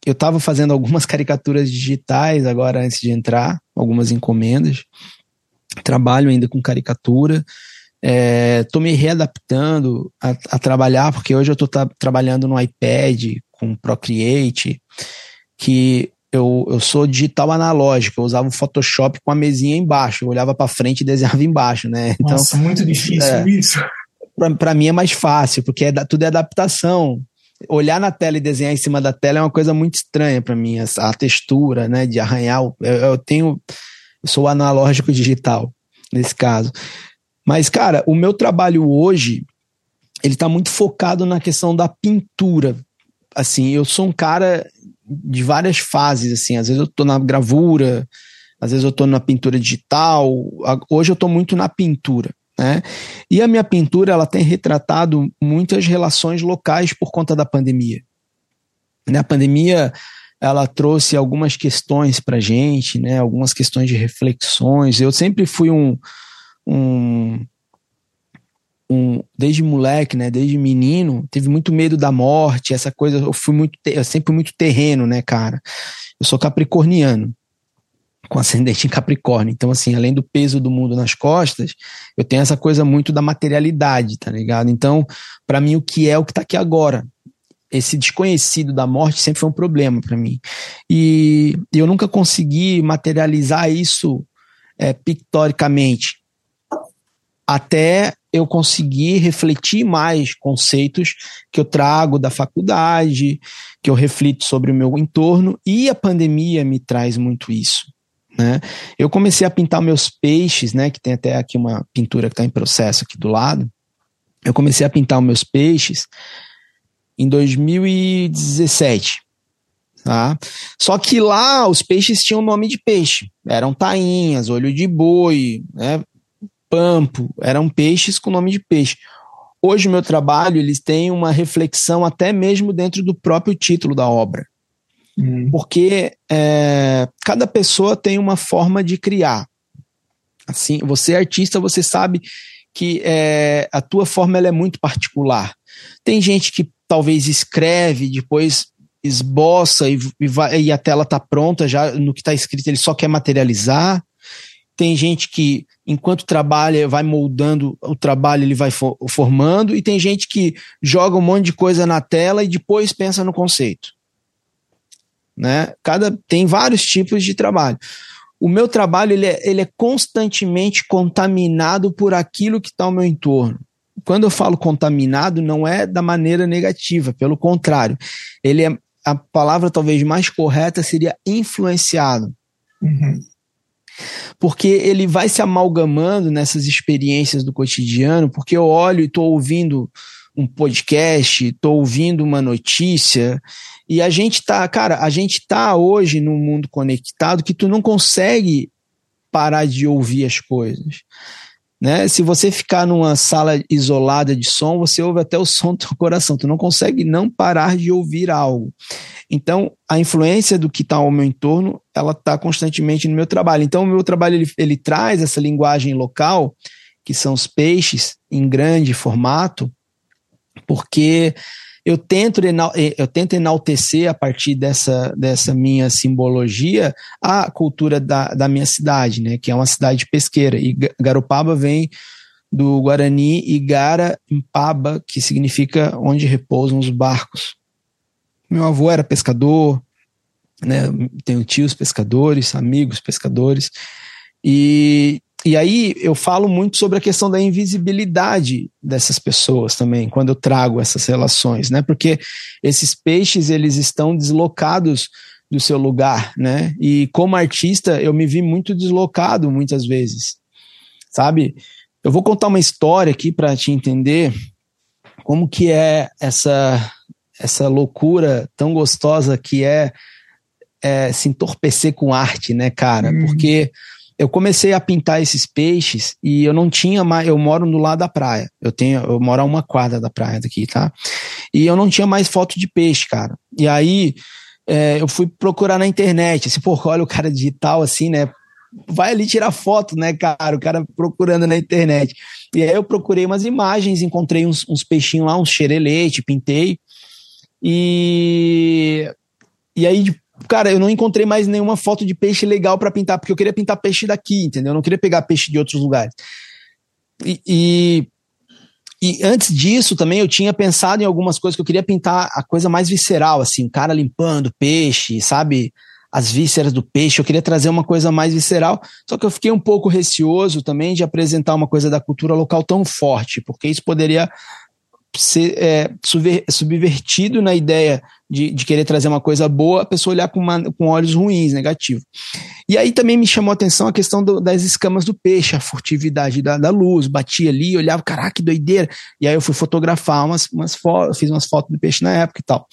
Speaker 2: eu estava fazendo algumas caricaturas digitais agora antes de entrar, algumas encomendas. Trabalho ainda com caricatura. Estou é, me readaptando a, a, trabalhar, porque hoje eu estou trabalhando no iPad com Procreate, que eu, eu sou digital analógico, eu usava o Photoshop com a mesinha embaixo, eu olhava para frente e desenhava embaixo, né?
Speaker 1: Então, Nossa, muito difícil é, isso.
Speaker 2: Para mim é mais fácil, porque é, tudo é adaptação. olhar na tela e desenhar em cima da tela é uma coisa muito estranha para mim, a, a, textura, né, de arranhar. Eu, eu tenho, eu sou analógico digital nesse caso. Mas, cara, o meu trabalho hoje, ele está muito focado na questão da pintura. Assim, eu sou um cara de várias fases, assim, às vezes eu estou na gravura, às vezes eu estou na pintura digital, hoje eu estou muito na pintura. Né? E a minha pintura ela tem retratado muitas relações locais por conta da pandemia. Né? A pandemia ela trouxe algumas questões para gente, né? algumas questões de reflexões. Eu sempre fui um, um, um desde moleque, né, desde menino, teve muito medo da morte, essa coisa, eu fui muito, eu sempre muito terreno, né, cara. Eu sou capricorniano com ascendente em Capricórnio. Então, assim, além do peso do mundo nas costas, eu tenho essa coisa muito da materialidade, tá ligado? Então, para mim, o que é o que tá aqui agora? Esse desconhecido da morte sempre foi um problema para mim. E eu nunca consegui materializar isso é, pictoricamente. Até eu conseguir refletir mais conceitos que eu trago da faculdade, que eu reflito sobre o meu entorno, e a pandemia me traz muito isso. Né? Eu comecei a pintar meus peixes, né, que tem até aqui uma pintura que está em processo aqui do lado. Eu comecei a pintar meus peixes em 2017. Tá? Só que lá os peixes tinham nome de peixe. Eram tainhas, olho de boi, né? Pampo. Eram peixes com nome de peixe. Hoje o meu trabalho eles têm uma reflexão até mesmo dentro do próprio título da obra. Uhum. Porque é, cada pessoa tem uma forma de criar. Assim, você é artista, você sabe que é, a tua forma ela é muito particular. Tem gente que talvez escreve, depois esboça e, e, vai, e a tela está pronta já no que está escrito, ele só quer materializar. Tem gente que, enquanto trabalha, vai moldando o trabalho, ele vai formando, e tem gente que joga um monte de coisa na tela e depois pensa no conceito né? Cada tem vários tipos de trabalho. O meu trabalho ele é, ele é constantemente contaminado por aquilo que está ao meu entorno. Quando eu falo contaminado, não é da maneira negativa, pelo contrário, ele é a palavra talvez mais correta seria influenciado. Uhum. Porque ele vai se amalgamando nessas experiências do cotidiano, porque eu olho e estou ouvindo um podcast, estou ouvindo uma notícia, e a gente tá, cara, a gente tá hoje num mundo conectado que tu não consegue parar de ouvir as coisas. Né? Se você ficar numa sala isolada de som, você ouve até o som do coração. Tu não consegue não parar de ouvir algo. Então, a influência do que está ao meu entorno, ela está constantemente no meu trabalho. Então, o meu trabalho ele, ele traz essa linguagem local, que são os peixes em grande formato, porque eu tento, eh, eu tento enaltecer a partir dessa, dessa minha simbologia a cultura da, da minha cidade, né, que é uma cidade pesqueira. E Garopaba vem do Guarani Igara Impaba, que significa onde repousam os barcos. Meu avô era pescador, né, tenho tios pescadores, amigos pescadores, e e aí eu falo muito sobre a questão da invisibilidade dessas pessoas também, quando eu trago essas relações, né? Porque esses peixes, eles estão deslocados do seu lugar, né? E como artista, eu me vi muito deslocado muitas vezes, sabe? Eu vou contar uma história aqui para te entender como que é essa essa loucura tão gostosa que é, é se entorpecer com arte, né, cara? Hum. Porque eu comecei a pintar esses peixes e eu não tinha mais, eu moro no lado da praia. Eu tenho, eu moro a uma quadra da praia daqui, tá? E eu não tinha mais foto de peixe, cara. E aí é, eu fui procurar na internet, assim, pô, olha o cara digital assim, né? Vai ali tirar foto, né, cara? O cara procurando na internet. E aí eu procurei umas imagens, encontrei uns, uns peixinhos lá, uns xerelete, pintei. E e aí cara, eu não encontrei mais nenhuma foto de peixe legal para pintar, porque eu queria pintar peixe daqui, entendeu? Eu não queria pegar peixe de outros lugares. E, e, e, antes disso também eu tinha pensado em algumas coisas que eu queria pintar a coisa mais visceral, assim, cara limpando peixe, sabe? As vísceras do peixe, eu queria trazer uma coisa mais visceral, só que eu fiquei um pouco receoso também de apresentar uma coisa da cultura local tão forte, porque isso poderia ser é, subvertido na ideia de, de, querer trazer uma coisa boa, a pessoa olhar com, uma, com olhos ruins, negativo. E aí também me chamou a atenção a questão do, das escamas do peixe, a furtividade da, da luz, batia ali, olhava, caraca, que doideira. E aí eu fui fotografar umas, umas fiz umas fotos do peixe na época e tal.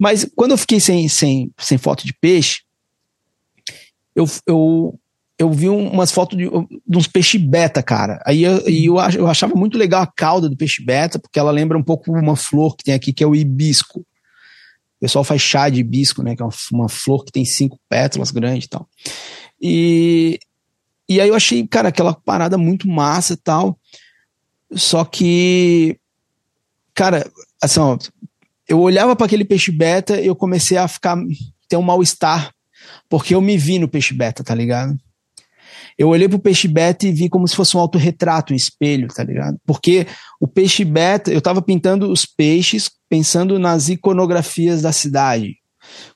Speaker 2: Mas quando eu fiquei sem, sem, sem foto de peixe, eu, eu eu vi umas fotos de, de uns peixe beta, cara. Aí eu, eu, achava muito legal a cauda do peixe beta, porque ela lembra um pouco uma flor que tem aqui, que é o hibisco. O pessoal faz chá de hibisco, né? Que é uma, uma flor que tem cinco pétalas grandes e tal. E, e aí eu achei, cara, aquela parada muito massa e tal. Só que, cara, assim, ó, eu olhava para aquele peixe beta e eu comecei a ficar, ter um mal-estar, porque eu me vi no peixe beta, tá ligado? Eu olhei pro peixe beta e vi como se fosse um autorretrato, um espelho, tá ligado? Porque o peixe beta, eu tava pintando os peixes pensando nas iconografias da cidade,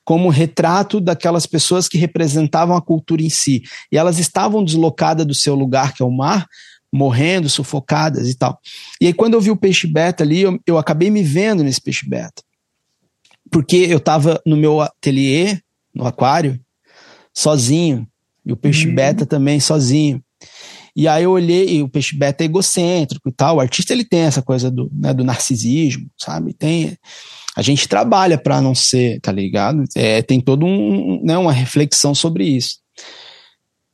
Speaker 2: como retrato daquelas pessoas que representavam a cultura em si. E elas estavam deslocadas do seu lugar, que é o mar, morrendo, sufocadas e tal. E aí, quando eu vi o peixe beta ali, eu, eu acabei me vendo nesse peixe beta. Porque eu estava no meu ateliê, no aquário, sozinho, e o peixe uhum. beta também sozinho. E aí eu olhei, e o peixe beta é egocêntrico e tal. O artista ele tem essa coisa do, né, do narcisismo, sabe? Tem. A gente trabalha para não ser, tá ligado? É, tem todo um, né, uma reflexão sobre isso.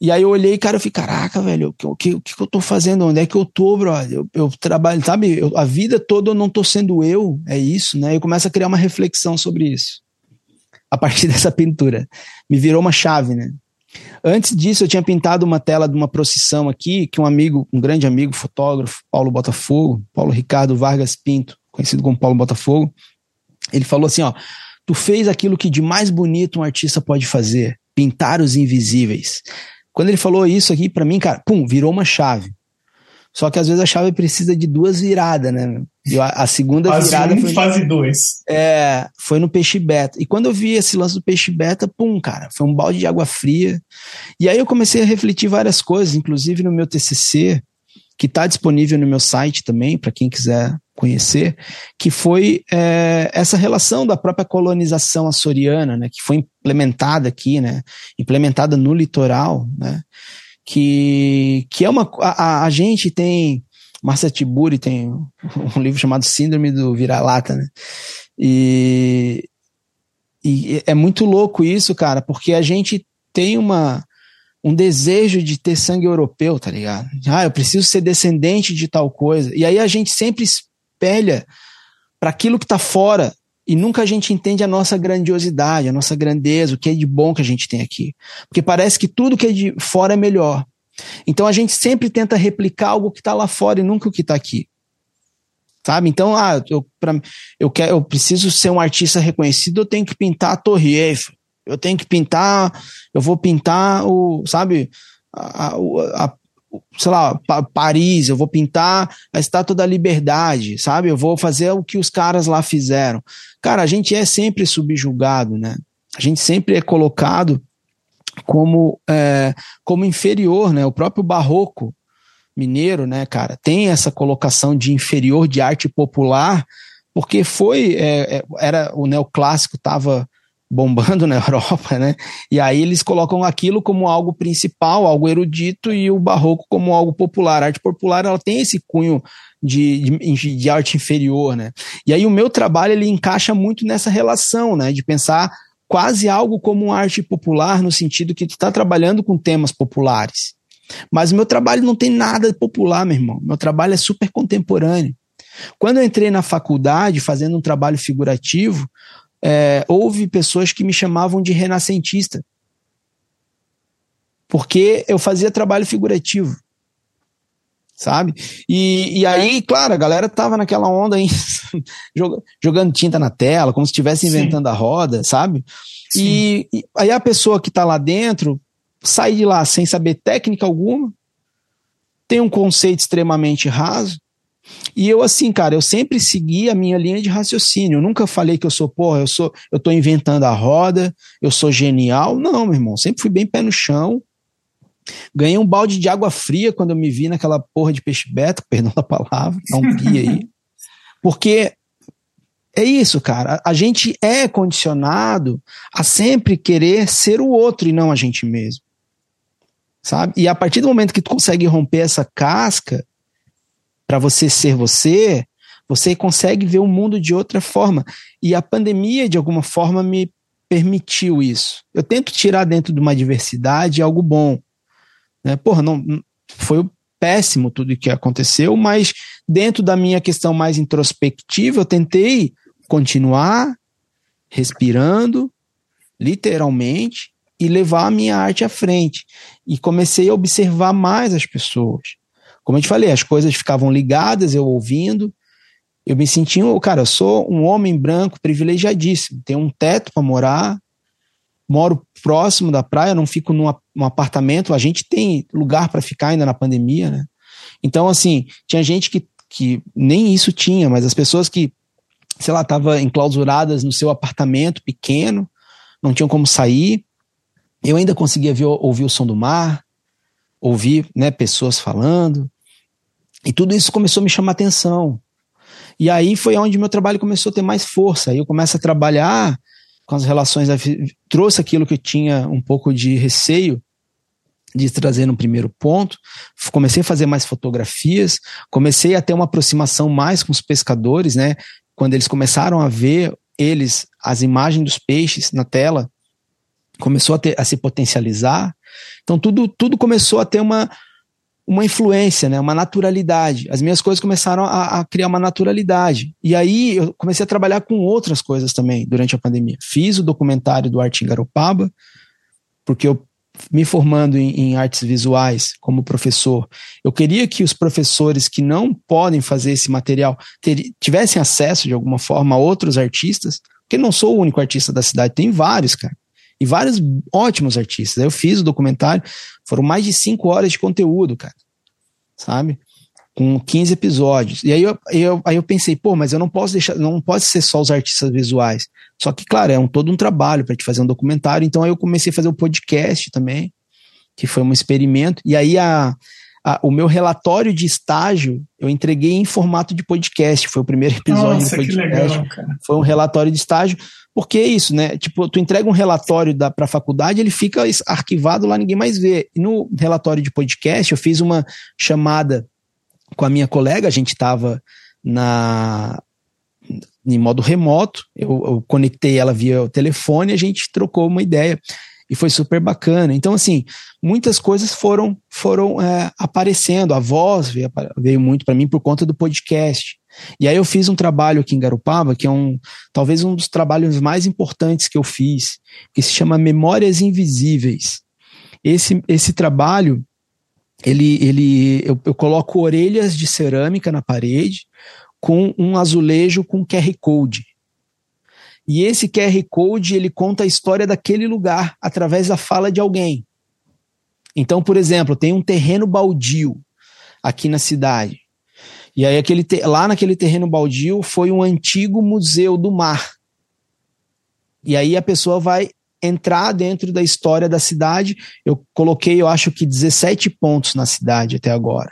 Speaker 2: E aí eu olhei, cara, eu fiquei, caraca, velho, o que, o que, que eu tô fazendo? Onde é que eu tô, brother? Eu, eu trabalho, sabe? Eu, a vida toda eu não tô sendo eu, é isso, né? Eu começo a criar uma reflexão sobre isso. A partir dessa pintura. Me virou uma chave, né? Antes disso, eu tinha pintado uma tela de uma procissão aqui, que um amigo, um grande amigo, fotógrafo, Paulo Botafogo, Paulo Ricardo Vargas Pinto, conhecido como Paulo Botafogo, ele falou assim: ó, tu fez aquilo que de mais bonito um artista pode fazer, pintar os invisíveis. Quando ele falou isso aqui para mim, cara, pum, virou uma chave. Só que às vezes a chave precisa de duas viradas, né? E a, a segunda
Speaker 1: fase
Speaker 2: virada
Speaker 1: um,
Speaker 2: foi.
Speaker 1: Fase 2.
Speaker 2: É, foi no peixe beta. E quando eu vi esse lance do peixe beta, pum, cara, foi um balde de água fria. E aí eu comecei a refletir várias coisas, inclusive no meu TCC, que está disponível no meu site também, para quem quiser conhecer, que foi é, essa relação da própria colonização açoriana, né, que foi implementada aqui, né, implementada no litoral, né, que, que é uma. A, a gente tem. Marcia Tiburi tem um livro chamado Síndrome do Vira-Lata, né? E, e é muito louco isso, cara, porque a gente tem uma, um desejo de ter sangue europeu, tá ligado? Ah, eu preciso ser descendente de tal coisa. E aí a gente sempre espelha para aquilo que está fora e nunca a gente entende a nossa grandiosidade, a nossa grandeza, o que é de bom que a gente tem aqui. Porque parece que tudo que é de fora é melhor. Então a gente sempre tenta replicar algo que está lá fora e nunca o que está aqui. Sabe? Então, ah, eu, pra, eu, quero, eu preciso ser um artista reconhecido, eu tenho que pintar a Torre Eiffel. Eu tenho que pintar, eu vou pintar o, sabe, a, a, a sei lá, Paris, eu vou pintar a Estátua da Liberdade, sabe? Eu vou fazer o que os caras lá fizeram. Cara, a gente é sempre subjugado, né? A gente sempre é colocado como, é, como inferior, né? O próprio barroco mineiro, né, cara, tem essa colocação de inferior de arte popular, porque foi, é, é era o neoclássico estava bombando na Europa, né? E aí eles colocam aquilo como algo principal, algo erudito, e o barroco como algo popular. A arte popular ela tem esse cunho de, de, de, arte inferior, né? E aí o meu trabalho ele encaixa muito nessa relação, né? De pensar quase algo como arte popular no sentido que tu está trabalhando com temas populares. Mas o meu trabalho não tem nada popular, meu irmão. Meu trabalho é super contemporâneo. Quando eu entrei na faculdade fazendo um trabalho figurativo, é, houve pessoas que me chamavam de renascentista. Porque eu fazia trabalho figurativo. Sabe? E, e aí, claro, a galera tava naquela onda aí, jogando tinta na tela, como se estivesse inventando Sim. a roda, sabe? E, e, aí a pessoa que tá lá dentro sai de lá sem saber técnica alguma, tem um conceito extremamente raso, e eu, assim, cara, eu sempre segui a minha linha de raciocínio. Eu nunca falei que eu sou, porra, eu sou, eu tô inventando a roda, eu sou genial. Não, meu irmão, sempre fui bem pé no chão. Ganhei um balde de água fria quando eu me vi naquela porra de peixe beta, perdão da palavra, dá um pi aí. Porque é isso, cara. A gente é condicionado a sempre querer ser o outro e não a gente mesmo. Sabe? E a partir do momento que tu consegue romper essa casca para você ser você, você consegue ver o mundo de outra forma. E a pandemia, de alguma forma, me permitiu isso. Eu tento tirar dentro de uma diversidade algo bom. Né? Porra, não, foi péssimo tudo o que aconteceu, mas dentro da minha questão mais introspectiva, eu tentei continuar respirando, literalmente, e levar a minha arte à frente. E comecei a observar mais as pessoas. Como eu te falei, as coisas ficavam ligadas, eu ouvindo, eu me sentia, cara, eu sou um homem branco privilegiadíssimo, tenho um teto para morar, moro próximo da praia, não fico num, apartamento, a gente tem lugar para ficar ainda na pandemia, né? Então, assim, tinha gente que, que nem isso tinha, mas as pessoas que, sei lá, estavam enclausuradas no seu apartamento pequeno, não tinham como sair. Eu ainda conseguia ver, ouvir o som do mar, ouvir né, pessoas falando. E tudo isso começou a me chamar atenção. E aí foi onde meu trabalho começou a ter mais força. Aí eu começo a trabalhar com as relações, trouxe aquilo que eu tinha um pouco de receio de trazer no primeiro ponto. Comecei a fazer mais fotografias, comecei a ter uma aproximação mais com os pescadores, né? Quando eles começaram a ver eles as imagens dos peixes na tela, começou a, ter, a se potencializar. Então tudo tudo começou a ter uma uma influência, né, uma naturalidade. As minhas coisas começaram a, a, criar uma naturalidade. E aí eu comecei a trabalhar com outras coisas também durante a pandemia. Fiz o documentário do Arte em Garopaba, porque eu me formando em, em, artes visuais como professor, eu queria que os professores que não podem fazer esse material ter, tivessem acesso de alguma forma a outros artistas, porque não sou o único artista da cidade, tem vários, cara. E vários ótimos artistas. Eu fiz o documentário, foram mais de cinco horas de conteúdo, cara. Sabe? Com 15 episódios. E aí eu, eu, aí eu pensei, pô, mas eu não posso deixar, não pode ser só os artistas visuais. Só que, claro, é um, todo um trabalho para te fazer um documentário. Então aí eu comecei a fazer o um podcast também, que foi um experimento. E aí a, a, o meu relatório de estágio eu entreguei em formato de podcast. Foi o primeiro episódio
Speaker 1: Nossa,
Speaker 2: do podcast.
Speaker 1: Que legal.
Speaker 2: Foi um relatório de estágio. Porque é isso, né? Tipo, tu entrega um relatório para a faculdade, ele fica arquivado lá, ninguém mais vê. E no relatório de podcast, eu fiz uma chamada com a minha colega, a gente estava na em modo remoto, eu, eu conectei ela via o telefone a gente trocou uma ideia e foi super bacana. Então, assim, muitas coisas foram foram é, aparecendo. A voz veio, veio muito para mim por conta do podcast. E aí eu fiz um trabalho aqui em Garupaba, que é um talvez um dos trabalhos mais importantes que eu fiz, que se chama Memórias Invisíveis. Esse, esse trabalho, ele, ele eu, eu coloco orelhas de cerâmica na parede com um azulejo com QR Code. E esse QR Code, ele conta a história daquele lugar através da fala de alguém. Então, por exemplo, tem um terreno baldio aqui na cidade. E aí aquele lá naquele terreno baldio foi um antigo museu do mar. E aí a pessoa vai entrar dentro da história da cidade. Eu coloquei, eu acho que 17 pontos na cidade até agora.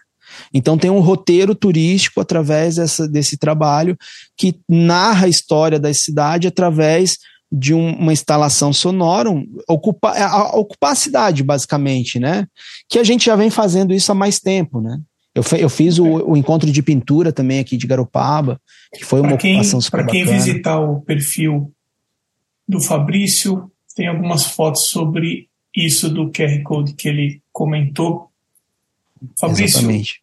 Speaker 2: Então tem um roteiro turístico através dessa, desse trabalho que narra a história da cidade através de um, uma instalação sonora, um, ocupar, a, ocupar a cidade, basicamente, né? Que a gente já vem fazendo isso há mais tempo, né? Eu, eu fiz o, o, encontro de pintura também aqui de Garopaba, que foi uma
Speaker 1: quem,
Speaker 2: ocupação super
Speaker 1: Para quem visitar o perfil do Fabrício, tem algumas fotos sobre isso do QR Code que ele comentou. Fabrício, Exatamente.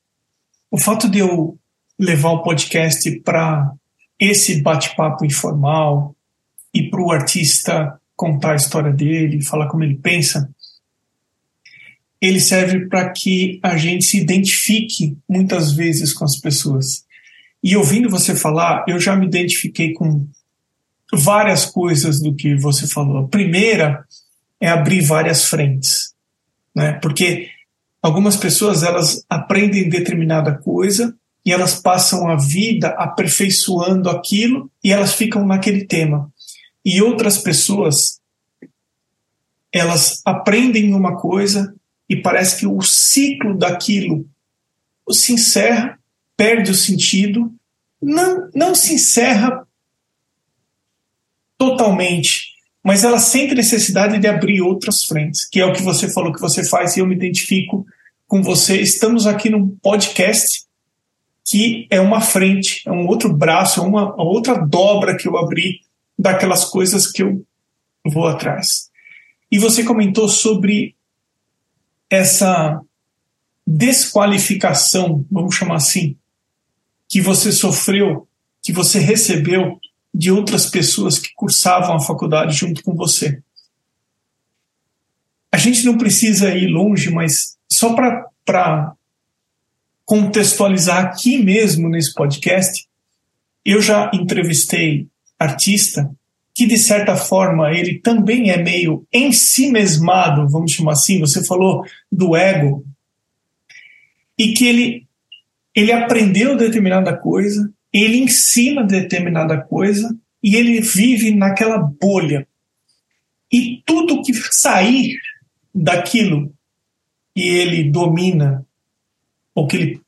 Speaker 1: O fato de eu levar o podcast para esse bate-papo informal e para o artista contar a história dele, falar como ele pensa, ele serve para que a gente se identifique muitas vezes com as pessoas. E ouvindo você falar, eu já me identifiquei com várias coisas do que você falou. A primeira é abrir várias frentes, né? Porque algumas pessoas elas aprendem determinada coisa e elas passam a vida aperfeiçoando aquilo e elas ficam naquele tema. E outras pessoas elas aprendem uma coisa e parece que o ciclo daquilo se encerra, perde o sentido não, não se encerra totalmente, mas ela sente necessidade de abrir outras frentes, que é o que você falou que você faz e eu me identifico com você. Estamos aqui num podcast que é uma frente, é um outro braço, é uma, uma outra dobra que eu abri daquelas coisas que eu vou atrás. E você comentou sobre essa desqualificação, vamos chamar assim, que você sofreu, que você recebeu de outras pessoas que cursavam a faculdade junto com você. A gente não precisa ir longe, mas só para contextualizar aqui mesmo nesse podcast, eu já entrevistei artista que de certa forma ele também é meio ensimesmado, vamos chamar assim, você falou do ego, e que ele, ele aprendeu determinada coisa, ele ensina determinada coisa, e ele vive naquela bolha. E tudo que sair daquilo que ele domina, ou que ele,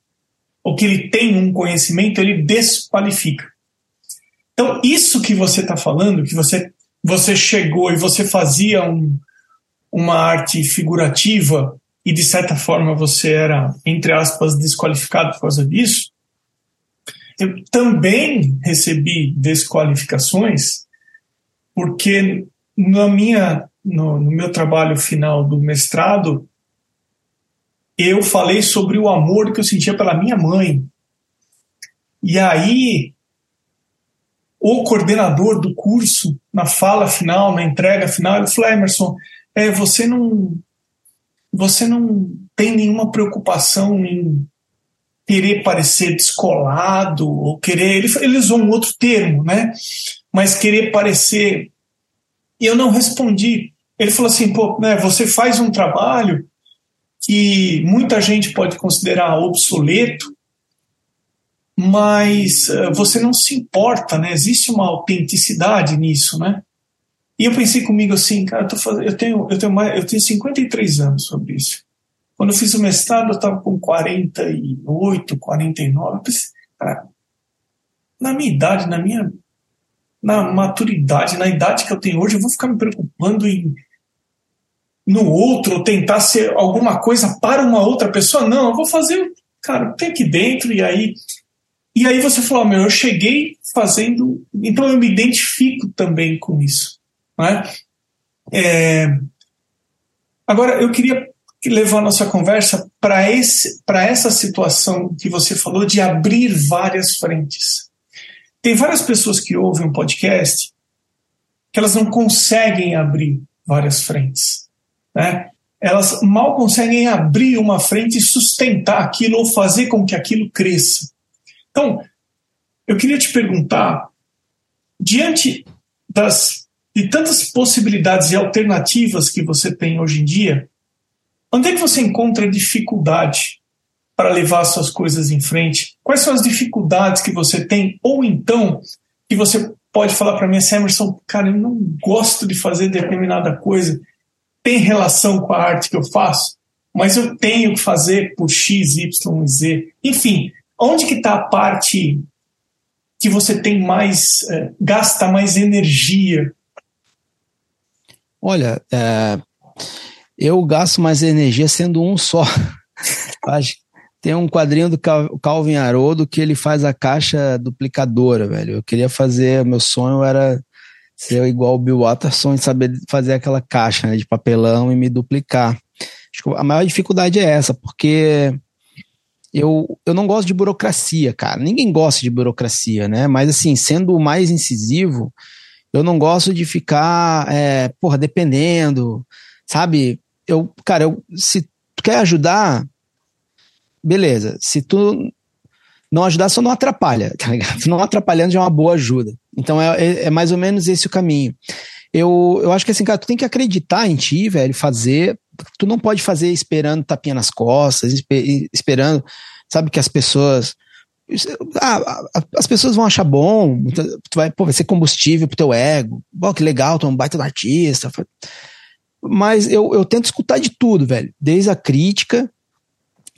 Speaker 1: ou que ele tem um conhecimento, ele desqualifica. Então, isso que você está falando, que você, você chegou e você fazia um, uma arte figurativa e de certa forma você era, entre aspas, desqualificado por causa disso, eu também recebi desqualificações porque na minha, no, no meu trabalho final do mestrado, eu falei sobre o amor que eu sentia pela minha mãe. E aí o coordenador do curso, na fala final, na entrega final, ele falou: Emerson, é, você não você não tem nenhuma preocupação em querer parecer descolado ou querer ele, ele usou um outro termo, né? Mas querer parecer e eu não respondi. Ele falou assim: pô, né, você faz um trabalho que muita gente pode considerar obsoleto, mas uh, você não se importa, né? Existe uma autenticidade nisso, né? E eu pensei comigo assim, cara, eu, fazendo, eu, tenho, eu, tenho mais, eu tenho 53 anos sobre isso. Quando eu fiz o mestrado, eu estava com 48, 49. Eu pensei, cara, na minha idade, na minha na maturidade, na idade que eu tenho hoje, eu vou ficar me preocupando em no outro, ou tentar ser alguma coisa para uma outra pessoa. Não, eu vou fazer, cara, tem aqui dentro, e aí e aí você falou, meu, eu cheguei fazendo, então eu me identifico também com isso. Né? É, agora, eu queria levar a nossa conversa para essa situação que você falou de abrir várias frentes. Tem várias pessoas que ouvem um podcast que elas não conseguem abrir várias frentes. Né? Elas mal conseguem abrir uma frente e sustentar aquilo ou fazer com que aquilo cresça. Então, eu queria te perguntar, diante das de tantas possibilidades e alternativas que você tem hoje em dia, onde é que você encontra dificuldade para levar suas coisas em frente? Quais são as dificuldades que você tem? Ou então, que você pode falar para mim assim, Emerson, cara, eu não gosto de fazer determinada coisa, tem relação com a arte que eu faço, mas eu tenho que fazer por X, Y, Z. Enfim, Onde que está a parte que você tem mais, é, gasta mais energia?
Speaker 2: Olha, é, eu gasto mais energia sendo um só. Tem um quadrinho do Calvin Haroldo que ele faz a caixa duplicadora, velho. Eu queria fazer, meu sonho era ser igual o Bill Watterson e saber fazer aquela caixa né, de papelão e me duplicar. Acho que a maior dificuldade é essa, porque eu, eu não gosto de burocracia, cara. Ninguém gosta de burocracia, né? Mas, assim, sendo mais incisivo, eu não gosto de ficar, é, porra, dependendo, sabe? Eu, cara, eu, se tu quer ajudar, beleza. Se tu não ajudar, só não atrapalha, tá ligado? Não atrapalhando já é uma boa ajuda. Então, é, é, é mais ou menos esse o caminho. Eu, eu acho que assim, cara, tu tem que acreditar em ti, velho, fazer, tu não pode fazer esperando tapinha nas costas, esperando, sabe, que as pessoas. Ah, as pessoas vão achar bom, tu vai, pô, vai ser combustível pro teu ego. Pô, que legal, tu é um baita do artista. Mas eu, eu tento escutar de tudo, velho. Desde a crítica,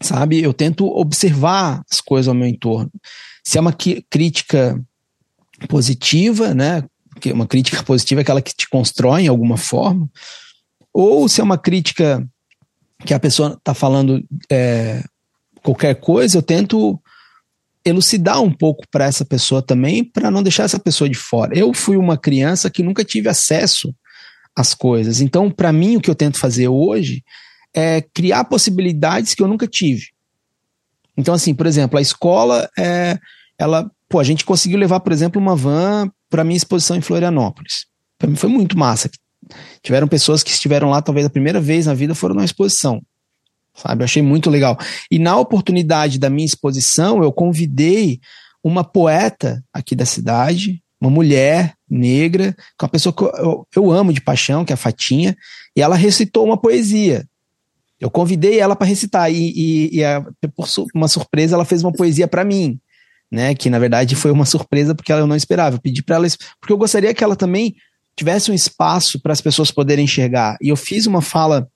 Speaker 2: sabe? Eu tento observar as coisas ao meu entorno. se é uma crítica positiva, né? Uma crítica positiva é aquela que te constrói em alguma forma, ou se é uma crítica que a pessoa está falando é, qualquer coisa, eu tento elucidar um pouco para essa pessoa também, para não deixar essa pessoa de fora. Eu fui uma criança que nunca tive acesso às coisas, então, para mim, o que eu tento fazer hoje é criar possibilidades que eu nunca tive. Então, assim, por exemplo, a escola, é, ela, pô, a gente conseguiu levar, por exemplo, uma van para minha exposição em Florianópolis. Para mim foi muito massa. Tiveram pessoas que estiveram lá, talvez a primeira vez na vida, foram numa exposição sabe? Eu achei muito legal. E na oportunidade da minha exposição, eu convidei uma poeta aqui da cidade, uma mulher negra, é uma pessoa que eu, eu amo de paixão, que é a Fatinha, e ela recitou uma poesia. Eu convidei ela para recitar, e, e, e a, por uma surpresa, ela fez uma poesia para mim, né? Que na verdade foi uma surpresa porque ela, eu não esperava. Eu pedi para ela, porque eu gostaria que ela também tivesse um espaço para as pessoas poderem enxergar. E eu fiz uma fala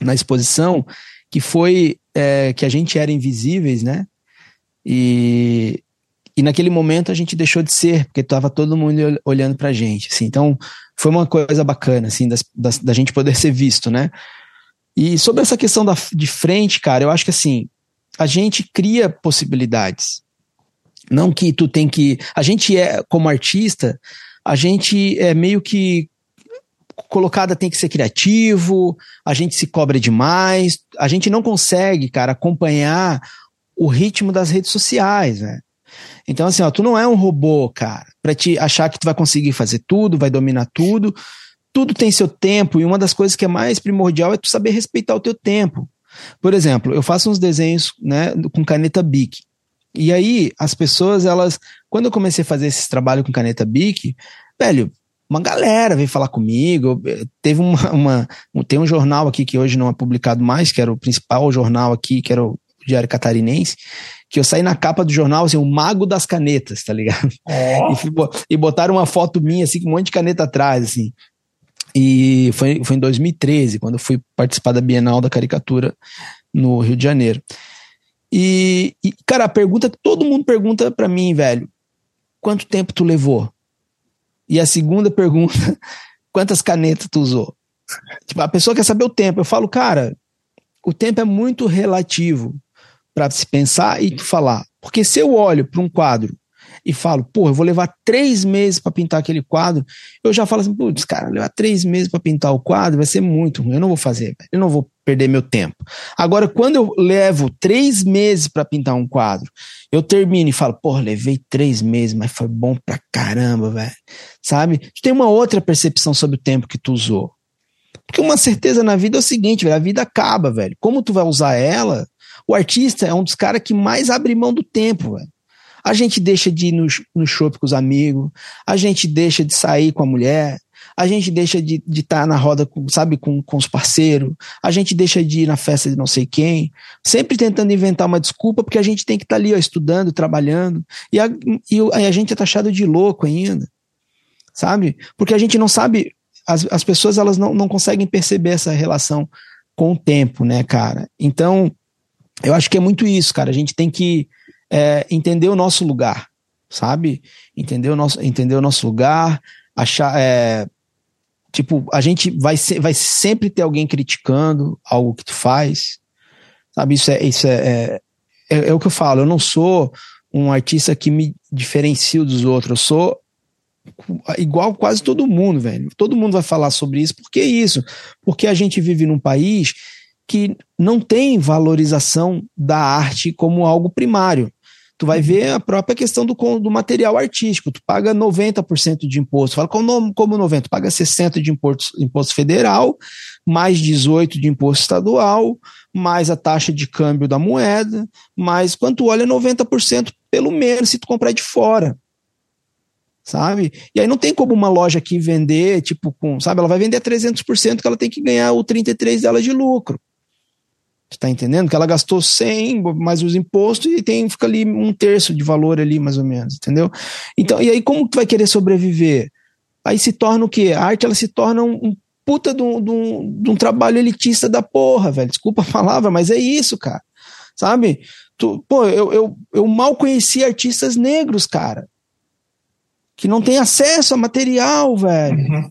Speaker 2: na exposição que foi é, que a gente era invisíveis, né? E, e naquele momento a gente deixou de ser, porque estava todo mundo olhando pra gente, assim. Então, foi uma coisa bacana, assim, das, das, da gente poder ser visto, né? E sobre essa questão da, de frente, cara, eu acho que assim, a gente cria possibilidades. Não que tu tem que. A gente é, como artista, a gente é meio que colocada tem que ser criativo, a gente se cobra demais, a gente não consegue, cara, acompanhar o ritmo das redes sociais, né? Então, assim, ó, tu não é um robô, cara, pra te achar que tu vai conseguir fazer tudo, vai dominar tudo. Tudo tem seu tempo, e uma das coisas que é mais primordial é tu saber respeitar o teu tempo. Por exemplo, eu faço uns desenhos, né, com caneta Bic. E aí, as pessoas, elas, quando eu comecei a fazer esse trabalho com caneta Bic, velho, uma galera veio falar comigo. Teve uma, uma, tem um jornal aqui que hoje não é publicado mais, que era o principal jornal aqui, que era o Diário Catarinense, que eu saí na capa do jornal, assim, o mago das canetas, tá ligado? É. E, e botaram uma foto minha, assim, com um monte de caneta atrás, assim. E foi, foi em 2013, quando eu fui participar da Bienal da Caricatura no Rio de Janeiro. E, e cara, a pergunta que todo mundo pergunta para mim, velho, quanto tempo tu levou? E a segunda pergunta, quantas canetas tu usou? Tipo, a pessoa quer saber o tempo. Eu falo, cara, o tempo é muito relativo para se pensar e falar. Porque se eu olho para um quadro e falo, pô, eu vou levar três meses para pintar aquele quadro, eu já falo assim, putz, cara, levar três meses para pintar o quadro vai ser muito ruim, eu não vou fazer, eu não vou perder meu tempo. Agora, quando eu levo três meses para pintar um quadro, eu termino e falo, pô, levei três meses, mas foi bom pra caramba, velho. Sabe? Tu tem uma outra percepção sobre o tempo que tu usou. Porque uma certeza na vida é o seguinte, velho, a vida acaba, velho. Como tu vai usar ela? O artista é um dos caras que mais abre mão do tempo, velho. A gente deixa de ir no, no shopping com os amigos, a gente deixa de sair com a mulher, a gente deixa de estar de tá na roda, com, sabe, com, com os parceiros, a gente deixa de ir na festa de não sei quem, sempre tentando inventar uma desculpa, porque a gente tem que estar tá ali ó, estudando, trabalhando, e a, e a gente é taxado de louco ainda, sabe? Porque a gente não sabe, as, as pessoas elas não, não conseguem perceber essa relação com o tempo, né, cara? Então, eu acho que é muito isso, cara. A gente tem que é, entender o nosso lugar, sabe? Entender o nosso, entender o nosso lugar, achar, é, Tipo, a gente vai, vai sempre ter alguém criticando algo que tu faz. Sabe, isso é, isso é, é, é, é o que eu falo. Eu não sou um artista que me diferencio dos outros. Eu sou igual quase todo mundo, velho. Todo mundo vai falar sobre isso. Por que isso? Porque a gente vive num país que não tem valorização da arte como algo primário tu vai ver a própria questão do, do material artístico. Tu paga 90% de imposto. Fala como, como 90%? Tu paga 60% de imposto, imposto federal, mais 18% de imposto estadual, mais a taxa de câmbio da moeda, mais quando tu olha 90% pelo menos se tu comprar de fora. Sabe? E aí não tem como uma loja aqui vender, tipo, com, sabe? Ela vai vender a 300% que ela tem que ganhar o 33% dela de lucro. Você tá entendendo? Que ela gastou 100 mais os impostos e tem, fica ali um terço de valor ali, mais ou menos, entendeu? Então, e aí como tu vai querer sobreviver? Aí se torna o quê? A arte, ela se torna um, um puta de um, de, um, de um trabalho elitista da porra, velho. Desculpa a palavra, mas é isso, cara. Sabe? tu, pô, eu, eu, eu mal conheci artistas negros, cara. Que não tem acesso a material, velho. Uhum.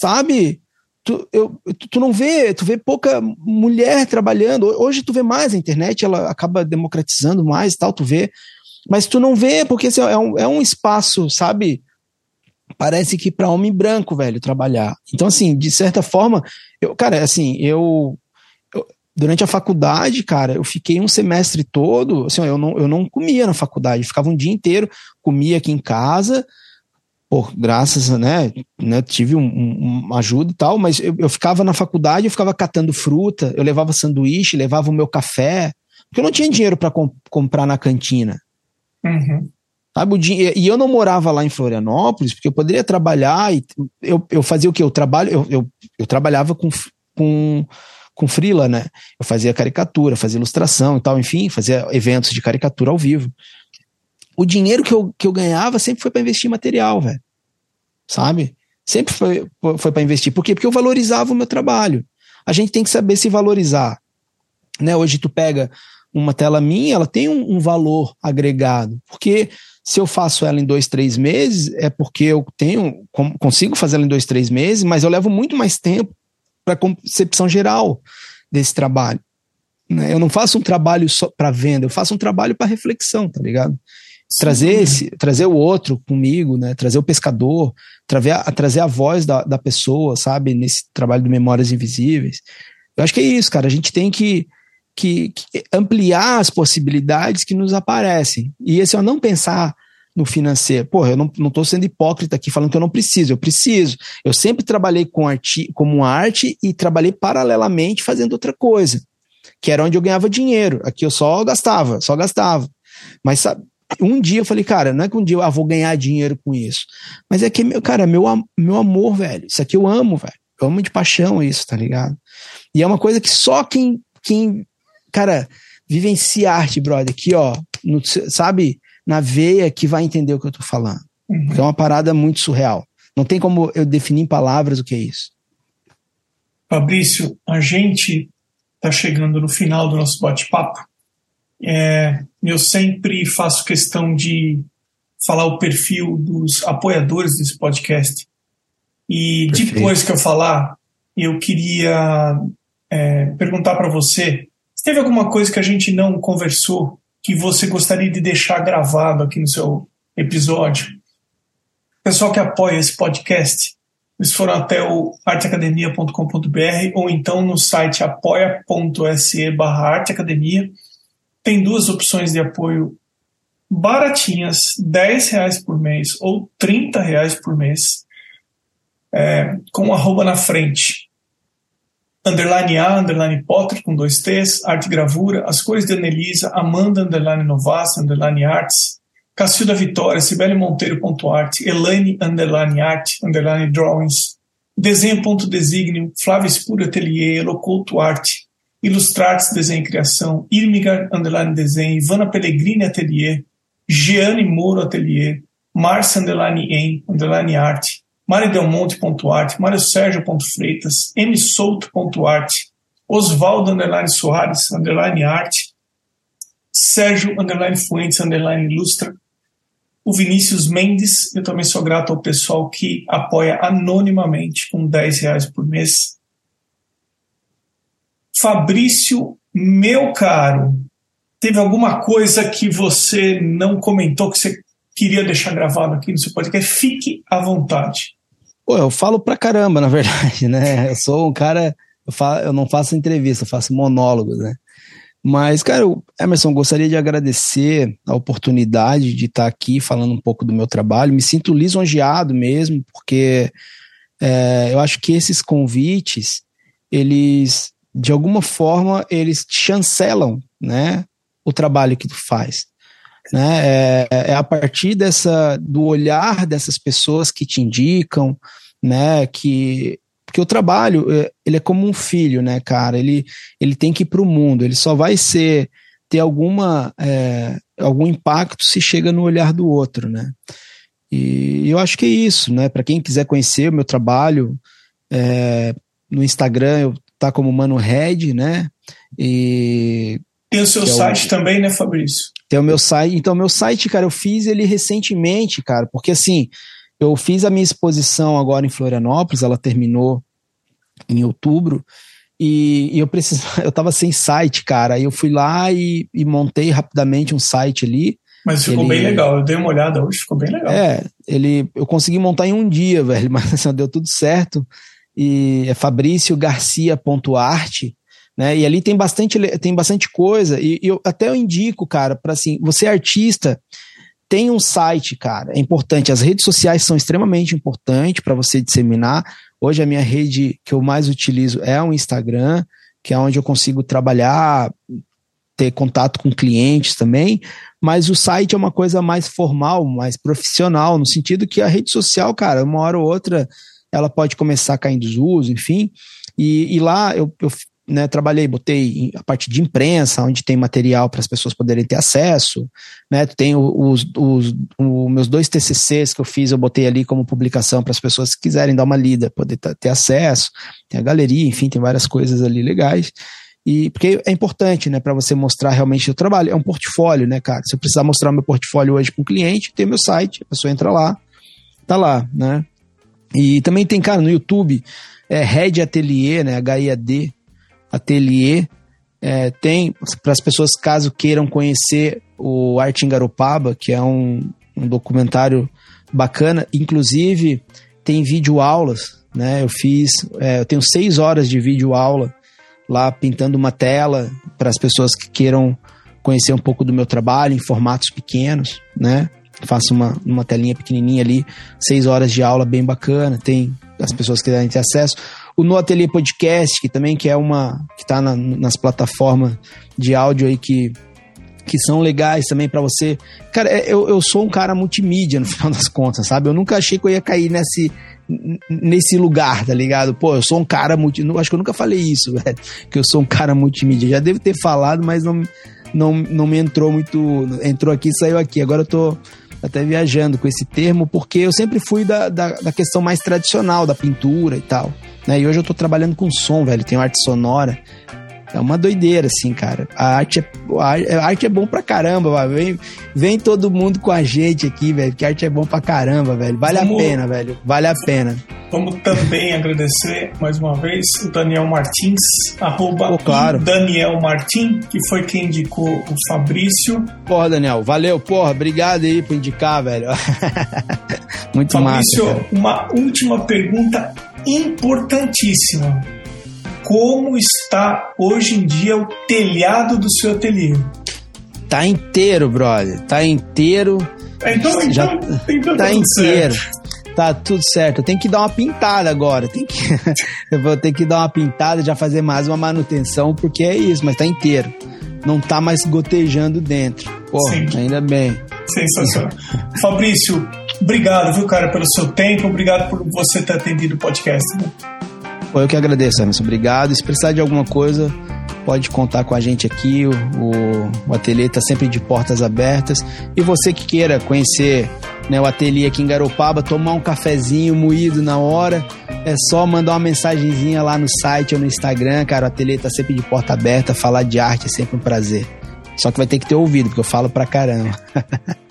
Speaker 2: Sabe? Tu, eu, tu, não vê, tu vê pouca mulher trabalhando. Hoje tu vê mais a internet, ela acaba democratizando mais tal, tu vê. Mas tu não vê, porque assim, é, um, é um espaço, sabe? Parece que para homem branco, velho, trabalhar. Então, assim, de certa forma, eu, cara, assim, eu durante a faculdade, cara, eu fiquei um semestre todo, assim, eu não, eu não comia na faculdade, ficava um dia inteiro, comia aqui em casa, por graças, né, né tive um, um, uma ajuda e tal, mas eu, eu ficava na faculdade, eu ficava catando fruta, eu levava sanduíche, levava o meu café, porque eu não tinha dinheiro para comp comprar na cantina.
Speaker 1: Uhum.
Speaker 2: Sabe, e eu não morava lá em Florianópolis, porque eu poderia trabalhar e eu, eu fazia o que? Eu trabalho, eu, eu, eu trabalhava com, com com frila, né? Eu fazia caricatura, fazia ilustração e tal, enfim, fazia eventos de caricatura ao vivo. O dinheiro que eu, que eu ganhava sempre foi para investir em material, velho. Sabe? Sempre foi, foi para investir. Por quê? Porque eu valorizava o meu trabalho. A gente tem que saber se valorizar. Né? Hoje tu pega uma tela minha, ela tem um, um valor agregado. Porque se eu faço ela em dois, três meses, é porque eu tenho, consigo fazer ela em dois, três meses, mas eu levo muito mais tempo para a concepção geral desse trabalho. Né? Eu não faço um trabalho só para venda, eu faço um trabalho para reflexão, tá ligado? Sim. Trazer, esse, trazer o outro comigo, né? trazer o pescador, trazer a, trazer a voz da, da pessoa, sabe? Nesse trabalho de Memórias Invisíveis. Eu acho que é isso, cara. A gente tem que, que, que ampliar as possibilidades que nos aparecem. E esse, ó, não pensar no financeiro. Porra, eu não, não tô sendo hipócrita aqui falando que eu não preciso, eu preciso. Eu sempre trabalhei com arte, como arte e trabalhei paralelamente fazendo outra coisa, que era onde eu ganhava dinheiro. Aqui eu só gastava, só gastava. Mas sabe, um dia eu falei, cara, não é que um dia eu ah, vou ganhar dinheiro com isso, mas é que, meu, cara, meu, meu amor, velho, isso aqui eu amo, velho. Eu amo de paixão isso, tá ligado? E é uma coisa que só quem, quem cara, vivencia arte, brother, aqui, ó, no, sabe? na veia que vai entender o que eu tô falando. Uhum. É uma parada muito surreal. Não tem como eu definir em palavras o que é isso.
Speaker 1: Fabrício, a gente está chegando no final do nosso bate-papo. É, eu sempre faço questão de falar o perfil dos apoiadores desse podcast. E Perfeito. depois que eu falar, eu queria é, perguntar para você: se teve alguma coisa que a gente não conversou que você gostaria de deixar gravado aqui no seu episódio. Pessoal que apoia esse podcast, eles foram até o arteacademia.com.br ou então no site apoia.se barra arteacademia. Tem duas opções de apoio baratinhas, 10 reais por mês ou 30 reais por mês, é, com arroba na frente. Underline A, underline Potter, com dois T's, arte gravura, as cores de Anelisa, Amanda, underline Novassa, underline arts, Cacilda Vitória, Cibele Monteiro, ponto Elaine, underline arte, underline drawings, desenho, ponto desígnio, Flávia Atelier, Eloculto Arte, Ilustrates, Desenho e Criação, Irmigar, underline desenho, Ivana Pellegrini Atelier, Gianni Moro Atelier, Márcia, underline em, underline arte, maridelmonte.arte, mariosérgio.freitas, msouto.arte, Osvaldo underline Soares, underline arte, Sérgio underline Fuentes, underline ilustra, o Vinícius Mendes, eu também sou grato ao pessoal que apoia anonimamente com 10 reais por mês. Fabrício, meu caro, teve alguma coisa que você não comentou que você queria deixar gravado aqui no seu podcast? Fique à vontade.
Speaker 2: Pô, eu falo pra caramba, na verdade, né? Eu sou um cara, eu, falo, eu não faço entrevista, eu faço monólogos, né? Mas, cara, Emerson, gostaria de agradecer a oportunidade de estar aqui falando um pouco do meu trabalho. Me sinto lisonjeado mesmo, porque é, eu acho que esses convites, eles, de alguma forma, eles chancelam, né? O trabalho que tu faz. Né? É, é, a partir dessa, do olhar dessas pessoas que te indicam, né? Que porque o trabalho é, ele é como um filho, né, cara? Ele, ele tem que ir para o mundo. Ele só vai ser ter alguma é, algum impacto se chega no olhar do outro, né? E eu acho que é isso, né? Para quem quiser conhecer o meu trabalho, é, no Instagram eu tá como Mano Red, né? E
Speaker 1: Tem o seu site é o... também, né, Fabrício?
Speaker 2: Tem o meu site. Então, meu site, cara, eu fiz ele recentemente, cara, porque assim, eu fiz a minha exposição agora em Florianópolis, ela terminou em outubro, e, e eu preciso, eu tava sem site, cara. Aí eu fui lá e, e montei rapidamente um site ali.
Speaker 1: Mas ficou ele, bem legal, eu dei uma olhada hoje, ficou bem legal.
Speaker 2: É, ele, eu consegui montar em um dia, velho, mas assim, deu tudo certo. E é fabriciogarcia.art, né? E ali tem bastante, tem bastante coisa. E, e eu até eu indico, cara, para assim, você é artista, tem um site, cara, é importante. As redes sociais são extremamente importantes para você disseminar. Hoje a minha rede que eu mais utilizo é o Instagram, que é onde eu consigo trabalhar, ter contato com clientes também, mas o site é uma coisa mais formal, mais profissional, no sentido que a rede social, cara, uma hora ou outra ela pode começar cair em desuso, enfim. E, e lá eu, eu né, trabalhei, botei a parte de imprensa, onde tem material para as pessoas poderem ter acesso, né, tem os, os, os, meus dois TCCs que eu fiz, eu botei ali como publicação para as pessoas que quiserem dar uma lida, poder ter acesso, tem a galeria, enfim, tem várias coisas ali legais, e porque é importante, né, para você mostrar realmente o trabalho, é um portfólio, né, cara, se eu precisar mostrar meu portfólio hoje com um cliente, tem meu site, a pessoa entra lá, tá lá, né, e também tem, cara, no YouTube, é Red Atelier, né, H-I-A-D, Atelier. É, tem para as pessoas, caso queiram conhecer o Arte em Garopaba, que é um, um documentário bacana. Inclusive, tem vídeo aulas, né? Eu fiz, é, eu tenho seis horas de vídeo aula lá pintando uma tela para as pessoas que queiram conhecer um pouco do meu trabalho em formatos pequenos, né? Faço uma, uma telinha pequenininha ali, seis horas de aula bem bacana. Tem as pessoas que quiserem ter acesso o No Podcast, que também que é uma que está na, nas plataformas de áudio aí que que são legais também para você. Cara, é, eu, eu sou um cara multimídia no final das contas, sabe? Eu nunca achei que eu ia cair nesse nesse lugar, tá ligado? Pô, eu sou um cara multi, acho que eu nunca falei isso, velho, que eu sou um cara multimídia. Já devo ter falado, mas não não, não me entrou muito, entrou aqui, saiu aqui. Agora eu tô até viajando com esse termo, porque eu sempre fui da, da, da questão mais tradicional, da pintura e tal. Né? E hoje eu tô trabalhando com som, velho. Tenho arte sonora. É uma doideira, assim, cara. A arte é, a arte é bom pra caramba, Vem, vem todo mundo com a gente aqui, velho, que arte é bom pra caramba, velho. Vale vamos, a pena, velho. Vale a pena.
Speaker 1: Vamos também agradecer mais uma vez o Daniel Martins, arroba
Speaker 2: oh, claro.
Speaker 1: Daniel Martin, que foi quem indicou o Fabrício.
Speaker 2: Porra, Daniel, valeu, porra. Obrigado aí por indicar, velho. Muito
Speaker 1: Fabrício,
Speaker 2: massa.
Speaker 1: Fabrício, uma última pergunta importantíssima. Como está hoje em dia o telhado do seu ateliê?
Speaker 2: Tá inteiro, brother. Tá inteiro.
Speaker 1: É, então, Já, então, então
Speaker 2: tá, tá inteiro. Certo. Tá tudo certo. Tem que dar uma pintada agora. Tem que, eu vou ter que dar uma pintada, já fazer mais uma manutenção, porque é isso, mas tá inteiro. Não tá mais gotejando dentro. Pô, ainda bem.
Speaker 1: Sensacional. Fabrício, obrigado, viu, cara, pelo seu tempo. Obrigado por você ter atendido o podcast. Né?
Speaker 2: Pô, eu que agradeço, Emerson. Obrigado. Se precisar de alguma coisa, pode contar com a gente aqui. O, o, o ateliê está sempre de portas abertas. E você que queira conhecer né, o ateliê aqui em Garopaba, tomar um cafezinho moído na hora, é só mandar uma mensagenzinha lá no site ou no Instagram, cara. O ateliê está sempre de porta aberta. Falar de arte é sempre um prazer. Só que vai ter que ter ouvido, porque eu falo pra caramba.